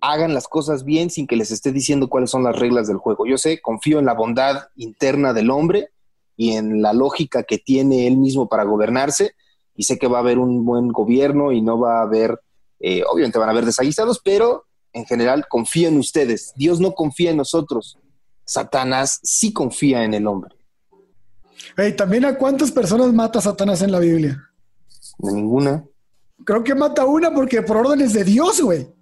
hagan las cosas bien sin que les esté diciendo cuáles son las reglas del juego. Yo sé, confío en la bondad interna del hombre y en la lógica que tiene él mismo para gobernarse y sé que va a haber un buen gobierno y no va a haber, eh, obviamente van a haber desaguisados, pero en general confío en ustedes. Dios no confía en nosotros. Satanás sí confía en el hombre. Hey, también a cuántas personas mata Satanás en la Biblia. De ninguna. Creo que mata una porque por órdenes de Dios, güey.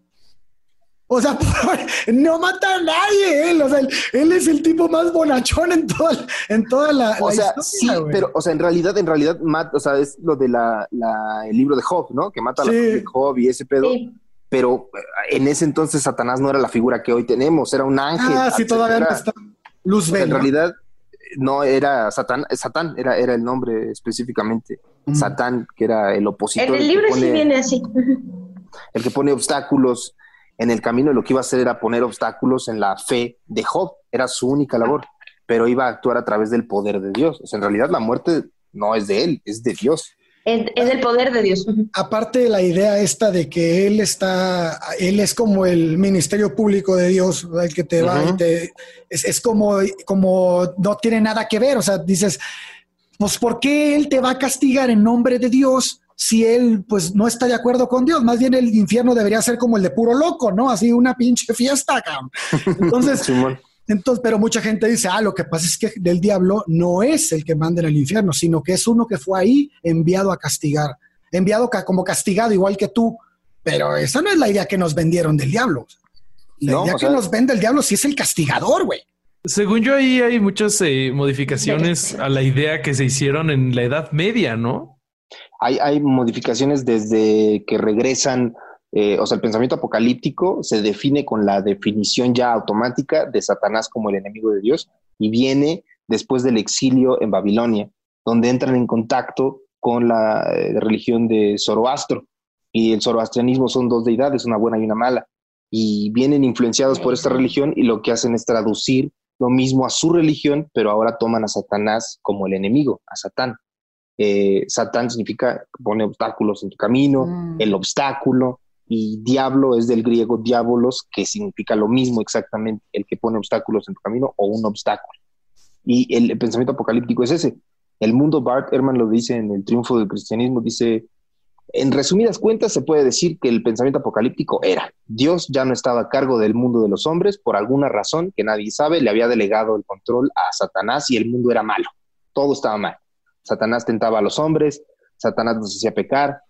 O sea, por- no mata a nadie él. O sea, él, él es el tipo más bonachón en toda, en toda la, O la sea, historia, sí, pero, o sea, en realidad, en realidad, mat- o sea, es lo de la, la- el libro de Job, ¿no? Que mata a la de Job y ese pedo. Sí. Pero eh, en ese entonces Satanás no era la figura que hoy tenemos, era un ángel. Ah, sí, todavía no está. o sea, Luzbel. en ¿no? realidad no era Satán, Satán era, era el nombre específicamente. Mm. Satán, que era el opositor. En el libro sí viene así. el que pone obstáculos en el camino, lo que iba a hacer era poner obstáculos en la fe de Job, era su única labor, pero iba a actuar a través del poder de Dios. O sea, en realidad la muerte no es de él, es de Dios. Es, es el poder de Dios. Aparte de la idea esta de que él está, él es como el ministerio público de Dios, ¿verdad? el que te va Ujú. y te, es, es como, como no tiene nada que ver. O sea, dices, pues ¿por qué él te va a castigar en nombre de Dios si él pues no está de acuerdo con Dios? Más bien el infierno debería ser como el de puro loco, ¿no? Así una pinche fiesta, cabrón. Entonces, entonces, pero mucha gente dice, ah, lo que pasa es que el diablo no es el que manda en el infierno, sino que es uno que fue ahí enviado a castigar, enviado ca- como castigado igual que tú. Pero esa no es la idea que nos vendieron del diablo. La No, idea o que sea- nos vende el diablo sí es el castigador, güey. Según yo, ahí hay muchas eh, modificaciones a la idea que se hicieron en la Edad Media, ¿no? Hay, hay modificaciones desde que regresan, eh, o sea, el pensamiento apocalíptico se define con la definición ya automática de Satanás como el enemigo de Dios y viene después del exilio en Babilonia, donde entran en contacto con la eh, religión de Zoroastro. Y el zoroastrianismo son dos deidades, una buena y una mala. Y vienen influenciados por esta religión y lo que hacen es traducir lo mismo a su religión, pero ahora toman a Satanás como el enemigo, a Satán. Eh, Satán significa pone obstáculos en tu camino, Mm. el obstáculo, y diablo es del griego diabolos, que significa lo mismo exactamente, el que pone obstáculos en tu camino o un obstáculo. Y el pensamiento apocalíptico es ese. El mundo, Bart Ehrman lo dice en El triunfo del cristianismo, dice, en resumidas cuentas se puede decir que el pensamiento apocalíptico era, Dios ya no estaba a cargo del mundo de los hombres, por alguna razón que nadie sabe, le había delegado el control a Satanás y el mundo era malo, todo estaba mal. Satanás tentaba a los hombres, Satanás nos hacía pecar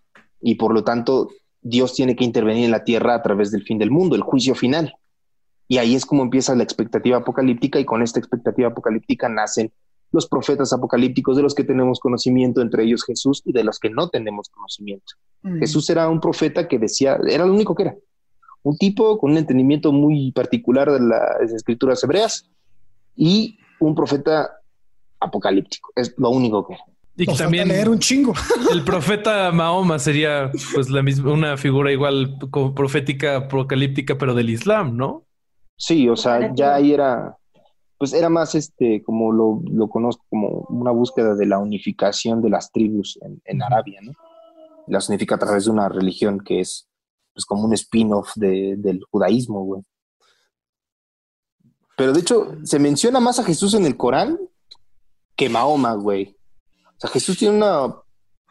y por lo tanto Dios tiene que intervenir en la tierra a través del fin del mundo, el juicio final. Y ahí es como empieza la expectativa apocalíptica y con esta expectativa apocalíptica nacen los profetas apocalípticos de los que tenemos conocimiento, entre ellos Jesús, y de los que no tenemos conocimiento. Mm. Jesús era un profeta que decía, era lo único que era, un tipo con un entendimiento muy particular de las escrituras hebreas y un profeta apocalíptico, es lo único que era. Y que también leer un chingo. el profeta Mahoma sería pues la misma, una figura igual como profética apocalíptica, pero del Islam, ¿no? Sí, o sea, ya ahí era, pues era más este, como lo, lo conozco, como una búsqueda de la unificación de las tribus en, en Arabia, ¿no? Las unifica a través de una religión que es pues como un spin-off de- del judaísmo, güey. Pero de hecho, se menciona más a Jesús en el Corán que Mahoma, güey. O sea, Jesús tiene un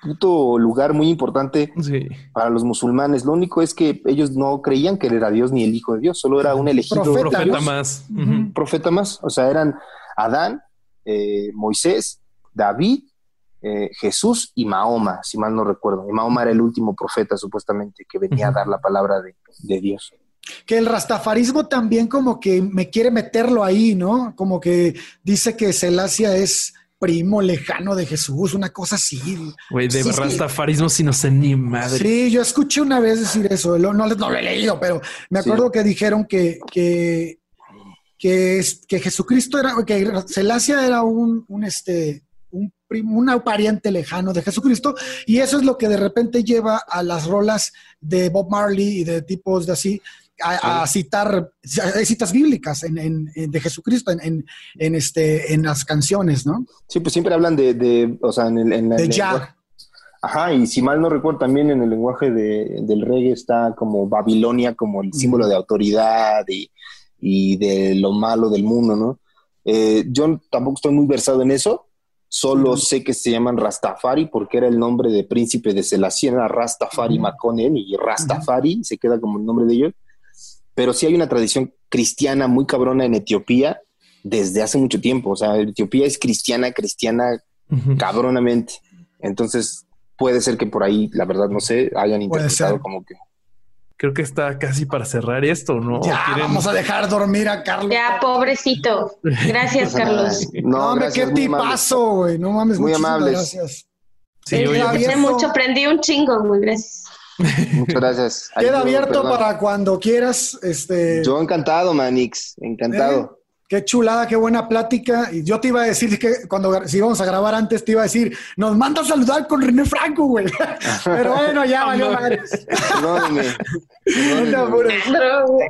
puto lugar muy importante Sí. para los musulmanes. Lo único es que ellos no creían que él era Dios ni el Hijo de Dios, solo era un elegido Profeta, Profeta más. Profeta más. O sea, eran Adán, eh, Moisés, David, eh, Jesús y Mahoma, si mal no recuerdo. Y Mahoma era el último profeta, supuestamente, que venía a dar la palabra de, de Dios. Que el rastafarismo también como que me quiere meterlo ahí, ¿no? Como que dice que Celasia es primo lejano de Jesús, una cosa así. Güey, de Sí, sí. rastafarismo si no sé ni madre. Sí, yo escuché una vez decir eso, lo- no, no lo he leído, pero me Sí. acuerdo que dijeron que, que, que, es- que Jesucristo era, que Celasia era un, un, este, un primo, una pariente lejano de Jesucristo, y eso es lo que de repente lleva a las rolas de Bob Marley y de tipos de así. A, a citar hay citas bíblicas en, en- en- de Jesucristo en, en, en este, en las canciones, ¿no? Sí, pues siempre hablan de, de o sea, en el, en el De lenguaje- ya. Ajá, y si mal no recuerdo, también en el lenguaje de- del reggae está como Babilonia como el símbolo de autoridad y, y de lo malo del mundo, ¿no? Eh, yo tampoco estoy muy versado en eso, solo sé que se llaman Rastafari porque era el nombre de príncipe de Selassie, era Rastafari. Makonnen y Rastafari se queda como el nombre de ellos. Pero sí hay una tradición cristiana muy cabrona en Etiopía desde hace mucho tiempo. O sea, Etiopía es cristiana, cristiana cabronamente. Entonces, puede ser que por ahí, la verdad, no sé, hayan interpretado como que. Creo que está casi para cerrar esto, ¿no? ya, ¿Quieren- vamos a dejar dormir a Carlos. Ya, pobrecito. Gracias, Carlos. No, No, hombre, gracias, qué tipazo, güey. No mames, Muy amables. gracias. Sí, oye, Hace mucho, aprendí un chingo, muy gracias. Muchas gracias. Queda abierto perdón. para cuando quieras. Este, Yo encantado, Manix, encantado. Qué chulada, qué buena plática. Y yo te iba a decir que cuando si íbamos a grabar antes, te iba a decir, nos manda a saludar con René Franco, güey. Pero bueno, ya valió madre. Perdóneme. No te apures. Alejandro, güey.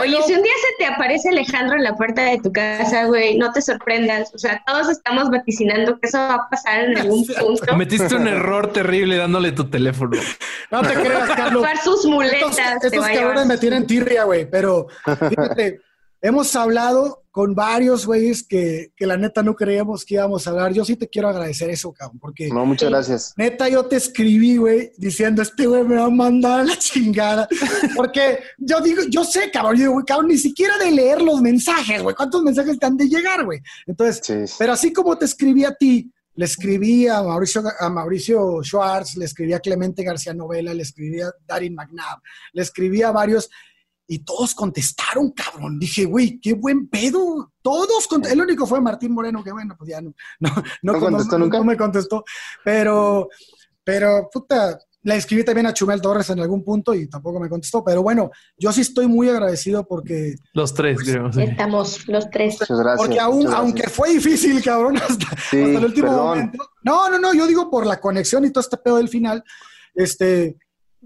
Oye, si un día se te aparece Alejandro en la puerta de tu casa, güey, no te sorprendas. O sea, todos estamos vaticinando que eso va a pasar en algún punto. Cometiste un error terrible dándole tu teléfono. No te creas, Carlos. Sus muletas. Estos, te estos a cabrones me tienen tirria, güey. Pero fíjate, hemos hablado con varios güeyes que, que la neta no creíamos que íbamos a hablar. Yo sí te quiero agradecer eso, cabrón, porque No, muchas gracias. Neta, yo te escribí, güey, diciendo, este güey me va a mandar a la chingada. Porque yo digo, yo sé, cabrón, yo digo, güey, cabrón, ni siquiera de leer los mensajes, güey. ¿Cuántos mensajes te han de llegar, güey? Entonces, Sí, sí. pero así como te escribí a ti, le escribí a Mauricio, a Mauricio Schwartz, le escribí a Clemente García Novela, le escribí a Darin McNabb, le escribí a varios y todos contestaron, cabrón. Dije, güey, qué buen pedo. Todos contestaron. El único fue Martín Moreno, que bueno, pues ya no, no, no, ¿No contestó nunca? no me contestó. Pero, pero, puta, le escribí también a Chumel Torres en algún punto y tampoco me contestó. Pero bueno, yo sí estoy muy agradecido porque Los tres, Pues, creo. sí. Estamos los tres. Muchas gracias. porque aún, muchas gracias. aunque fue difícil, cabrón, hasta, Sí, hasta el último perdón. momento. No, no, no, yo digo por la conexión y todo este pedo del final, este,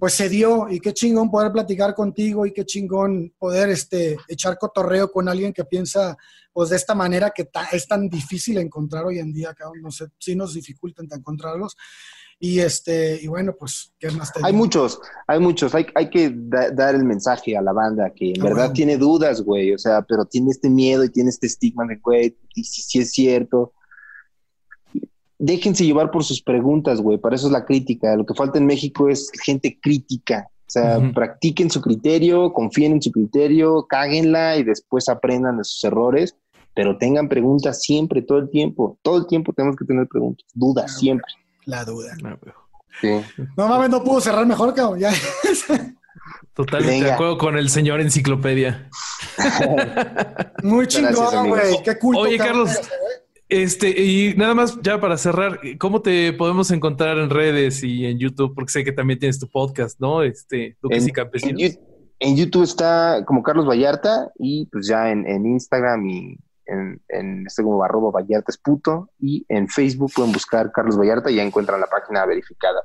pues se dio y qué chingón poder platicar contigo y qué chingón poder este, echar cotorreo con alguien que piensa pues de esta manera que ta- es tan difícil encontrar hoy en día, cabrón, no sé, sí nos dificultan encontrarlos. Y este, y bueno, pues, ¿qué más te Hay digo? muchos, hay muchos. Hay, hay que da- dar el mensaje a la banda que en Ah, verdad bueno. tiene dudas, güey. O sea, pero tiene este miedo y tiene este estigma de, güey, y si, si es cierto. Déjense llevar por sus preguntas, güey. Para eso es la crítica. Lo que falta en México es gente crítica. O sea, practiquen su criterio, confíen en su criterio, cáguenla y después aprendan de sus errores. Pero tengan preguntas siempre, todo el tiempo. Todo el tiempo tenemos que tener preguntas, dudas, Ah, siempre. La duda. No. Sí. No mames, no pudo cerrar mejor, cabrón. Ya. Totalmente de Venga. acuerdo con el señor enciclopedia. Muy chingón, güey. Qué culto. Oye, cabrón, Carlos. Este, y nada más ya para cerrar, ¿cómo te podemos encontrar en redes y en YouTube? Porque sé que también tienes tu podcast, ¿no? Este, Duques En- y Campesinos. En, YouTube está como Carlos Vallarta y pues ya en, en Instagram y en, en este como arroba Vallarta es puto y en Facebook pueden buscar Carlos Vallarta y ya encuentran la página verificada.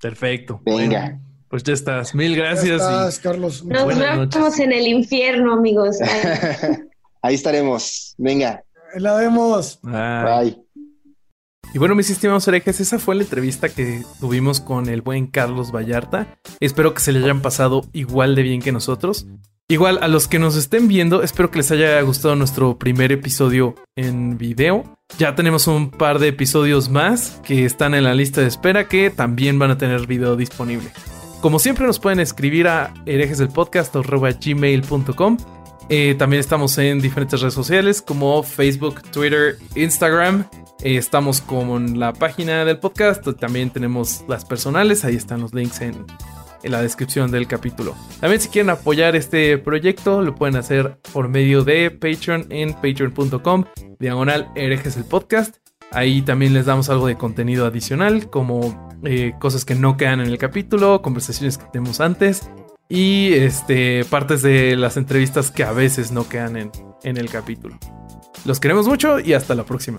Perfecto. Venga. Bueno, pues ya estás. Mil Ya gracias. estás, Carlos. Nos Buenas vemos en el infierno, amigos. Ahí estaremos. Venga, La vemos. y, Bye. bye. Y bueno, mis estimados herejes, esa fue la entrevista que tuvimos con el buen Carlos Vallarta. Espero que se le hayan pasado igual de bien que nosotros. Igual a los que nos estén viendo, espero que les haya gustado nuestro primer episodio en video. Ya tenemos un par de episodios más que están en la lista de espera que también van a tener video disponible. Como siempre nos pueden escribir a herejesdelpodcast.gmail.com eh, También estamos en diferentes redes sociales como Facebook, Twitter, Instagram. Eh, estamos con la página del podcast. También tenemos las personales. Ahí están los links en, en la descripción del capítulo. También si quieren apoyar este proyecto lo pueden hacer por medio de Patreon en patreon.com diagonal herejes el podcast. Ahí también les damos algo de contenido adicional como eh, cosas que no quedan en el capítulo, conversaciones que tenemos antes y este, partes de las entrevistas que a veces no quedan en, en el capítulo. Los queremos mucho y hasta la próxima.